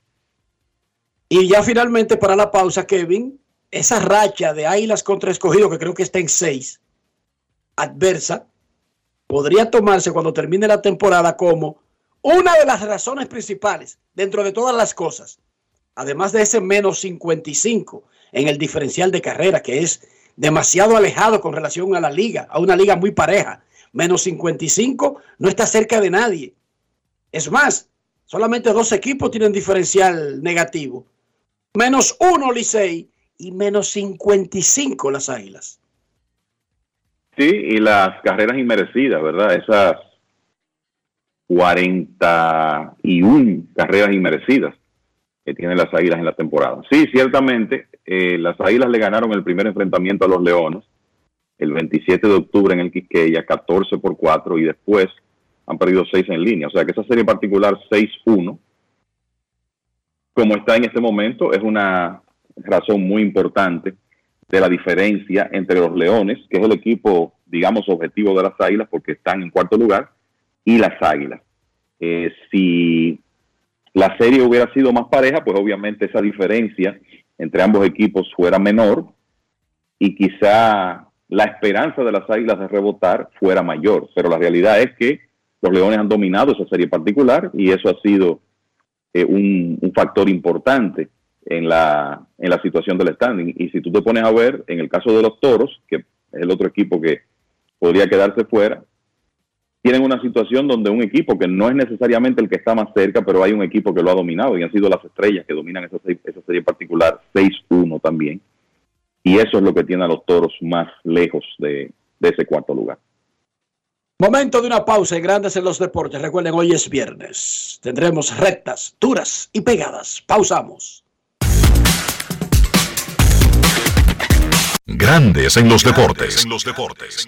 Y ya finalmente para la pausa, Kevin, esa racha de águilas contra escogido, que creo que está en seis, adversa, podría tomarse cuando termine la temporada como una de las razones principales dentro de todas las cosas, además de ese menos 55 en el diferencial de carrera, que es demasiado alejado con relación a la liga, a una liga muy pareja. Menos 55 no está cerca de nadie. Es más, solamente dos equipos tienen diferencial negativo. Menos uno Licey y menos 55 las Águilas. Sí, y las carreras inmerecidas, ¿verdad? Esas 41 carreras inmerecidas que tienen las Águilas en la temporada. Sí, ciertamente, eh, las Águilas le ganaron el primer enfrentamiento a los Leones el 27 de octubre en el Quisqueya, 14 por 4, y después han perdido 6 en línea. O sea que esa serie particular 6-1, como está en este momento, es una razón muy importante de la diferencia entre los Leones, que es el equipo, digamos, objetivo de las Águilas, porque están en cuarto lugar, y las Águilas. Eh, si la serie hubiera sido más pareja, pues obviamente esa diferencia entre ambos equipos fuera menor y quizá la esperanza de las Águilas de rebotar fuera mayor. Pero la realidad es que los Leones han dominado esa serie particular y eso ha sido eh, un, un factor importante en la, en la situación del standing. Y si tú te pones a ver, en el caso de los Toros, que es el otro equipo que podría quedarse fuera, tienen una situación donde un equipo que no es necesariamente el que está más cerca, pero hay un equipo que lo ha dominado y han sido las estrellas que dominan esa, esa serie particular 6-1 también. Y eso es lo que tiene a los toros más lejos de, de ese cuarto lugar. Momento de una pausa en Grandes en los Deportes. Recuerden, hoy es viernes. Tendremos rectas, duras y pegadas. Pausamos. Grandes en los deportes. los deportes.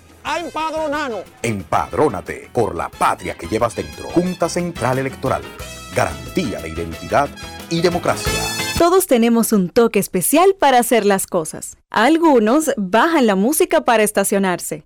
a empadronarnos. Empadrónate por la patria que llevas dentro. Junta Central Electoral. Garantía de identidad y democracia. Todos tenemos un toque especial para hacer las cosas. Algunos bajan la música para estacionarse.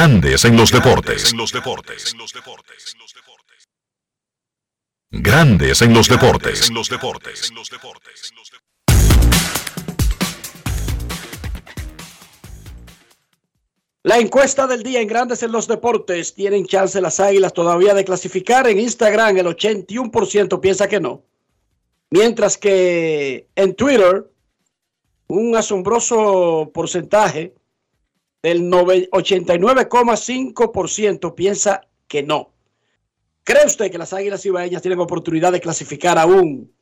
Grandes en los deportes. Grandes en los deportes. La encuesta del día en Grandes en los Deportes. ¿Tienen chance las águilas todavía de clasificar? En Instagram el 81% piensa que no. Mientras que en Twitter un asombroso porcentaje el 89,5% piensa que no. ¿Cree usted que las Águilas Ibaeñas tienen oportunidad de clasificar aún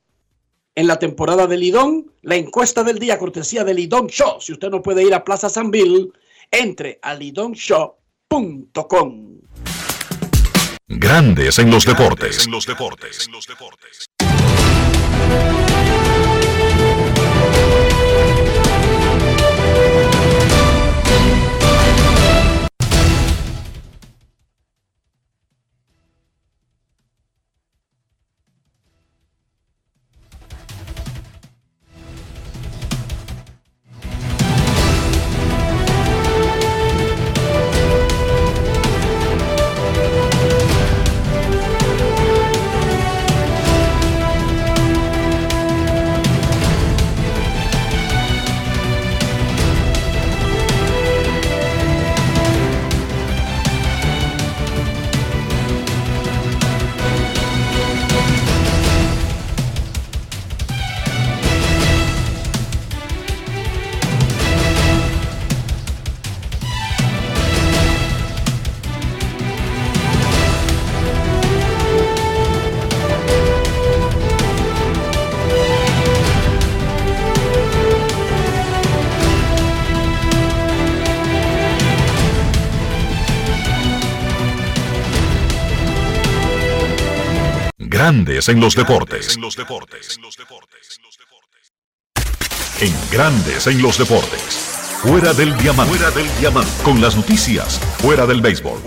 en la temporada del Lidón? La encuesta del día, cortesía del Lidón Show. Si usted no puede ir a Plaza San Bill, entre a lidonshow.com. Grandes en los deportes. En los deportes. Grandes en los deportes. En Grandes en los deportes. Fuera del diamante. Fuera del diamante. Con las noticias. Fuera del béisbol.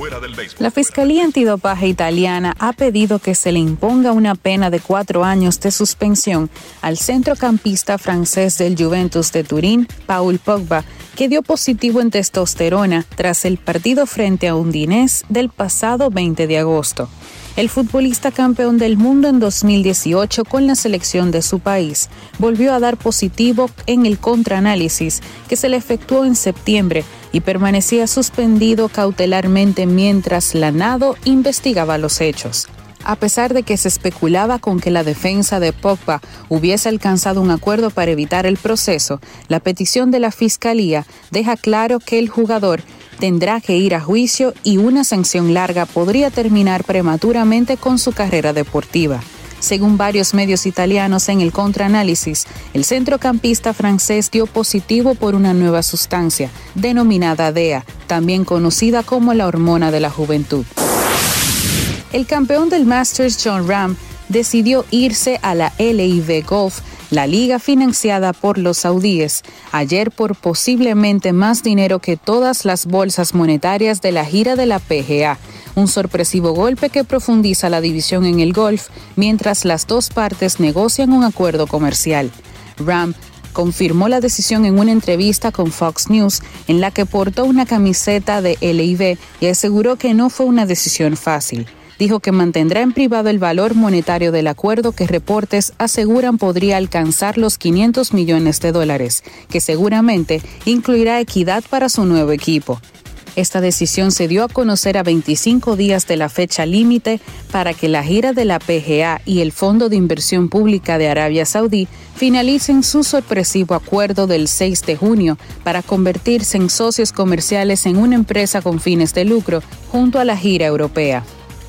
La Fiscalía Antidopaje italiana ha pedido que se le imponga una pena de cuatro años de suspensión al centrocampista francés del Juventus de Turín, Paul Pogba, que dio positivo en testosterona tras el partido frente a Undinés del pasado 20 de agosto. El futbolista campeón del mundo en 2018 con la selección de su país volvió a dar positivo en el contraanálisis que se le efectuó en septiembre y permanecía suspendido cautelarmente mientras la NADO investigaba los hechos. A pesar de que se especulaba con que la defensa de Pogba hubiese alcanzado un acuerdo para evitar el proceso, la petición de la Fiscalía deja claro que el jugador tendrá que ir a juicio y una sanción larga podría terminar prematuramente con su carrera deportiva. Según varios medios italianos en el contraanálisis, el centrocampista francés dio positivo por una nueva sustancia, denominada DEA, también conocida como la hormona de la juventud. El campeón del Masters John Ram decidió irse a la LIV Golf la liga financiada por los saudíes, ayer por posiblemente más dinero que todas las bolsas monetarias de la gira de la PGA, un sorpresivo golpe que profundiza la división en el golf mientras las dos partes negocian un acuerdo comercial. Ram confirmó la decisión en una entrevista con Fox News en la que portó una camiseta de LIV y aseguró que no fue una decisión fácil dijo que mantendrá en privado el valor monetario del acuerdo que reportes aseguran podría alcanzar los 500 millones de dólares, que seguramente incluirá equidad para su nuevo equipo. Esta decisión se dio a conocer a 25 días de la fecha límite para que la gira de la PGA y el Fondo de Inversión Pública de Arabia Saudí finalicen su sorpresivo acuerdo del 6 de junio para convertirse en socios comerciales en una empresa con fines de lucro junto a la gira europea.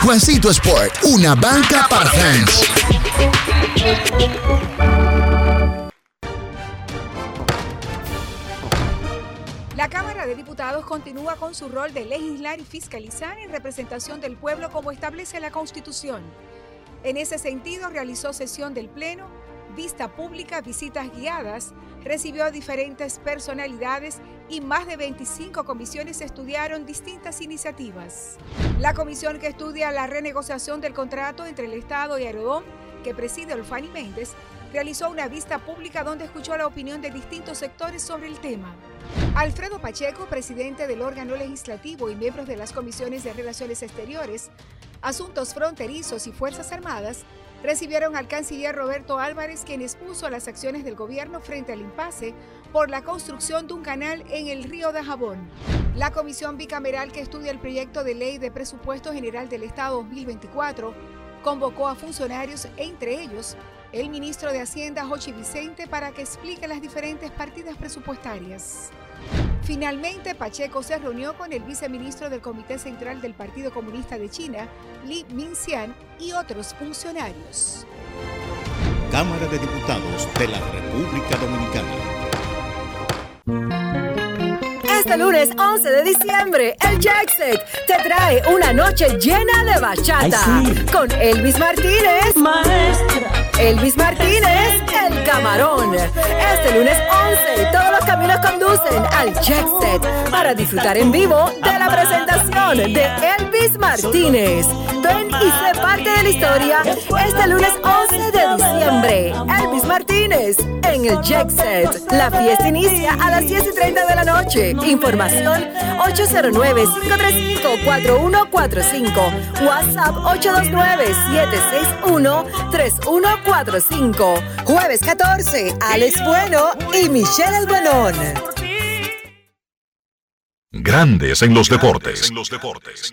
Juancito Sport, una banca para fans. La Cámara de Diputados continúa con su rol de legislar y fiscalizar en representación del pueblo como establece la Constitución. En ese sentido, realizó sesión del Pleno, vista pública, visitas guiadas, recibió a diferentes personalidades y más de 25 comisiones estudiaron distintas iniciativas. La comisión que estudia la renegociación del contrato entre el Estado y Aerodón, que preside Olfani Méndez, realizó una vista pública donde escuchó la opinión de distintos sectores sobre el tema. Alfredo Pacheco, presidente del órgano legislativo y miembros de las comisiones de Relaciones Exteriores, Asuntos Fronterizos y Fuerzas Armadas, recibieron al canciller Roberto Álvarez, quien expuso las acciones del gobierno frente al impasse por la construcción de un canal en el río de Jabón. La comisión bicameral que estudia el proyecto de ley de presupuesto general del Estado 2024 convocó a funcionarios, entre ellos el ministro de Hacienda, Jochi Vicente, para que explique las diferentes partidas presupuestarias. Finalmente, Pacheco se reunió con el viceministro del Comité Central del Partido Comunista de China, Li Minxian, y otros funcionarios. Cámara de Diputados de la República Dominicana. Este lunes 11 de diciembre, el Jackset te trae una noche llena de bachata con Elvis Martínez. Maestra. Elvis Martínez, el camarón. Este lunes 11, todos los caminos conducen al Jackset para disfrutar en vivo de la presentación de Elvis Martínez. Ven y sé parte de la historia este lunes 11 de diciembre. Elvis Martínez en el Jackset. La fiesta inicia a las 10 y 30 de la noche. Información 809-535-4145. WhatsApp 829-761-3145. Jueves 14, Alex Bueno y Michelle Albanón. Grandes en los deportes. Grandes en los deportes.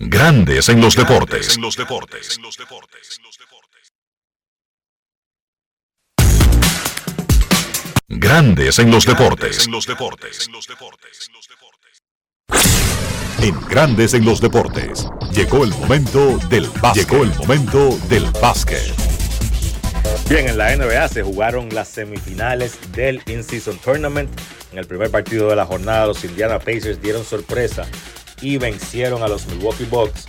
Grandes en los deportes. En los deportes. Grandes en los deportes. En los deportes. En Grandes en los deportes. Llegó el momento del básquet. Llegó el momento del básquet. Bien, en la NBA se jugaron las semifinales del In-Season Tournament. En el primer partido de la jornada, los Indiana Pacers dieron sorpresa y vencieron a los Milwaukee Bucks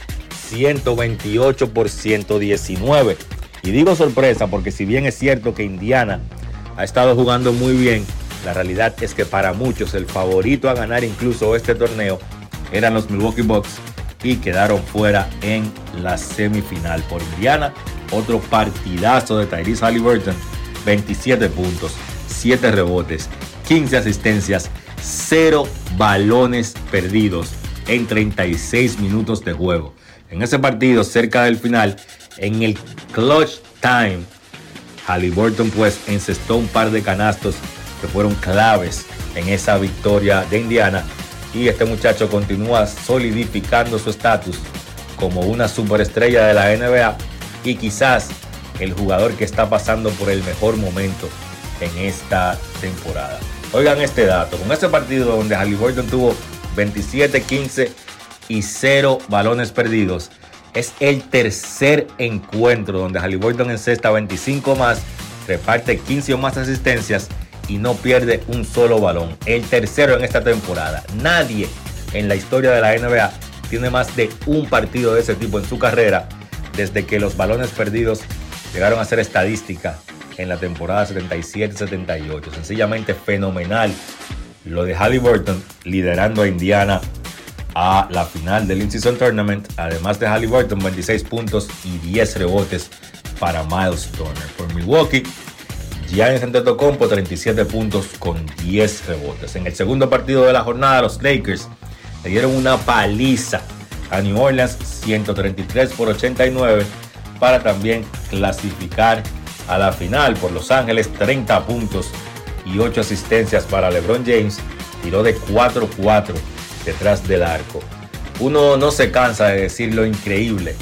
128 por 119. Y digo sorpresa porque si bien es cierto que Indiana ha estado jugando muy bien, la realidad es que para muchos el favorito a ganar incluso este torneo eran los Milwaukee Bucks y quedaron fuera en la semifinal. Por Indiana, otro partidazo de Tyrese Halliburton, 27 puntos, 7 rebotes, 15 asistencias, 0 balones perdidos en 36 minutos de juego. En ese partido, cerca del final, en el clutch time, Halliburton pues encestó un par de canastos que fueron claves en esa victoria de Indiana y este muchacho continúa solidificando su estatus como una superestrella de la NBA y quizás el jugador que está pasando por el mejor momento en esta temporada. Oigan este dato, con ese partido donde Halliburton tuvo 27, 15 y 0 balones perdidos, es el tercer encuentro donde Halliburton encesta 25 más, reparte 15 o más asistencias y no pierde un solo balón. El tercero en esta temporada. Nadie en la historia de la NBA tiene más de un partido de ese tipo en su carrera desde que los balones perdidos llegaron a ser estadística en la temporada 77-78. Sencillamente fenomenal lo de Halliburton liderando a Indiana a la final del In-Season Tournament. Además de Halliburton, 26 puntos y 10 rebotes para Miles Turner. Por Milwaukee, Giannis Antetokounmpo 37 puntos con 10 rebotes. En el segundo partido de la jornada, los Lakers le dieron una paliza a New Orleans 133 por 89 para también clasificar a la final por Los Ángeles 30 puntos y 8 asistencias para LeBron James. Tiró de 4-4 detrás del arco. Uno no se cansa de decir lo increíble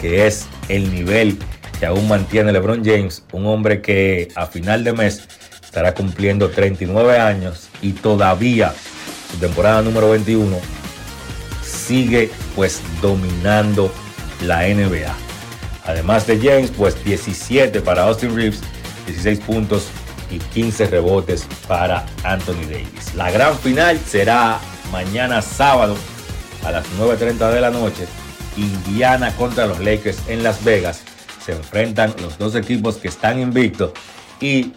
que es el nivel que aún mantiene LeBron James, un hombre que a final de mes estará cumpliendo 39 años y todavía su temporada número 21 sigue pues dominando la NBA. Además de James, pues 17 para Austin Reeves, 16 puntos y 15 rebotes para Anthony Davis. La gran final será mañana sábado a las 9.30 de la noche. Indiana contra los Lakers en Las Vegas. Se enfrentan los dos equipos que están invictos y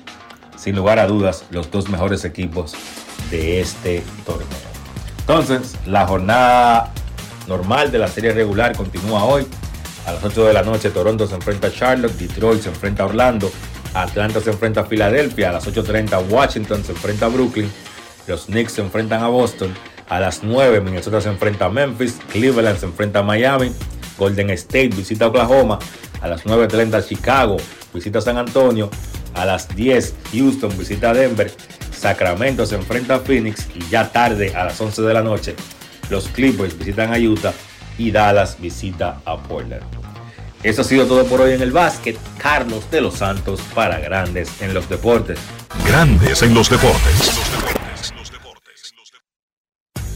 sin lugar a dudas los dos mejores equipos de este torneo. Entonces, la jornada normal de la serie regular continúa hoy. A las 8 de la noche Toronto se enfrenta a Charlotte, Detroit se enfrenta a Orlando, Atlanta se enfrenta a Filadelfia, a las 8.30 Washington se enfrenta a Brooklyn, los Knicks se enfrentan a Boston, a las 9 Minnesota se enfrenta a Memphis, Cleveland se enfrenta a Miami, Golden State visita Oklahoma, a las 9.30 Chicago visita San Antonio, a las 10 Houston visita Denver, Sacramento se enfrenta a Phoenix y ya tarde a las 11 de la noche los Clippers visitan a Utah y Dallas visita a Portland. Eso ha sido todo por hoy en el básquet. Carlos de los Santos para Grandes en los Deportes. Grandes en los Deportes.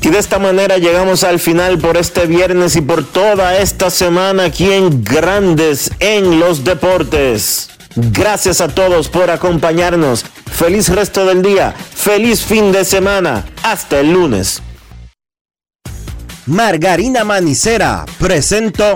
Y de esta manera llegamos al final por este viernes y por toda esta semana aquí en Grandes en los Deportes. Gracias a todos por acompañarnos. Feliz resto del día. Feliz fin de semana. Hasta el lunes. Margarina Manicera presento.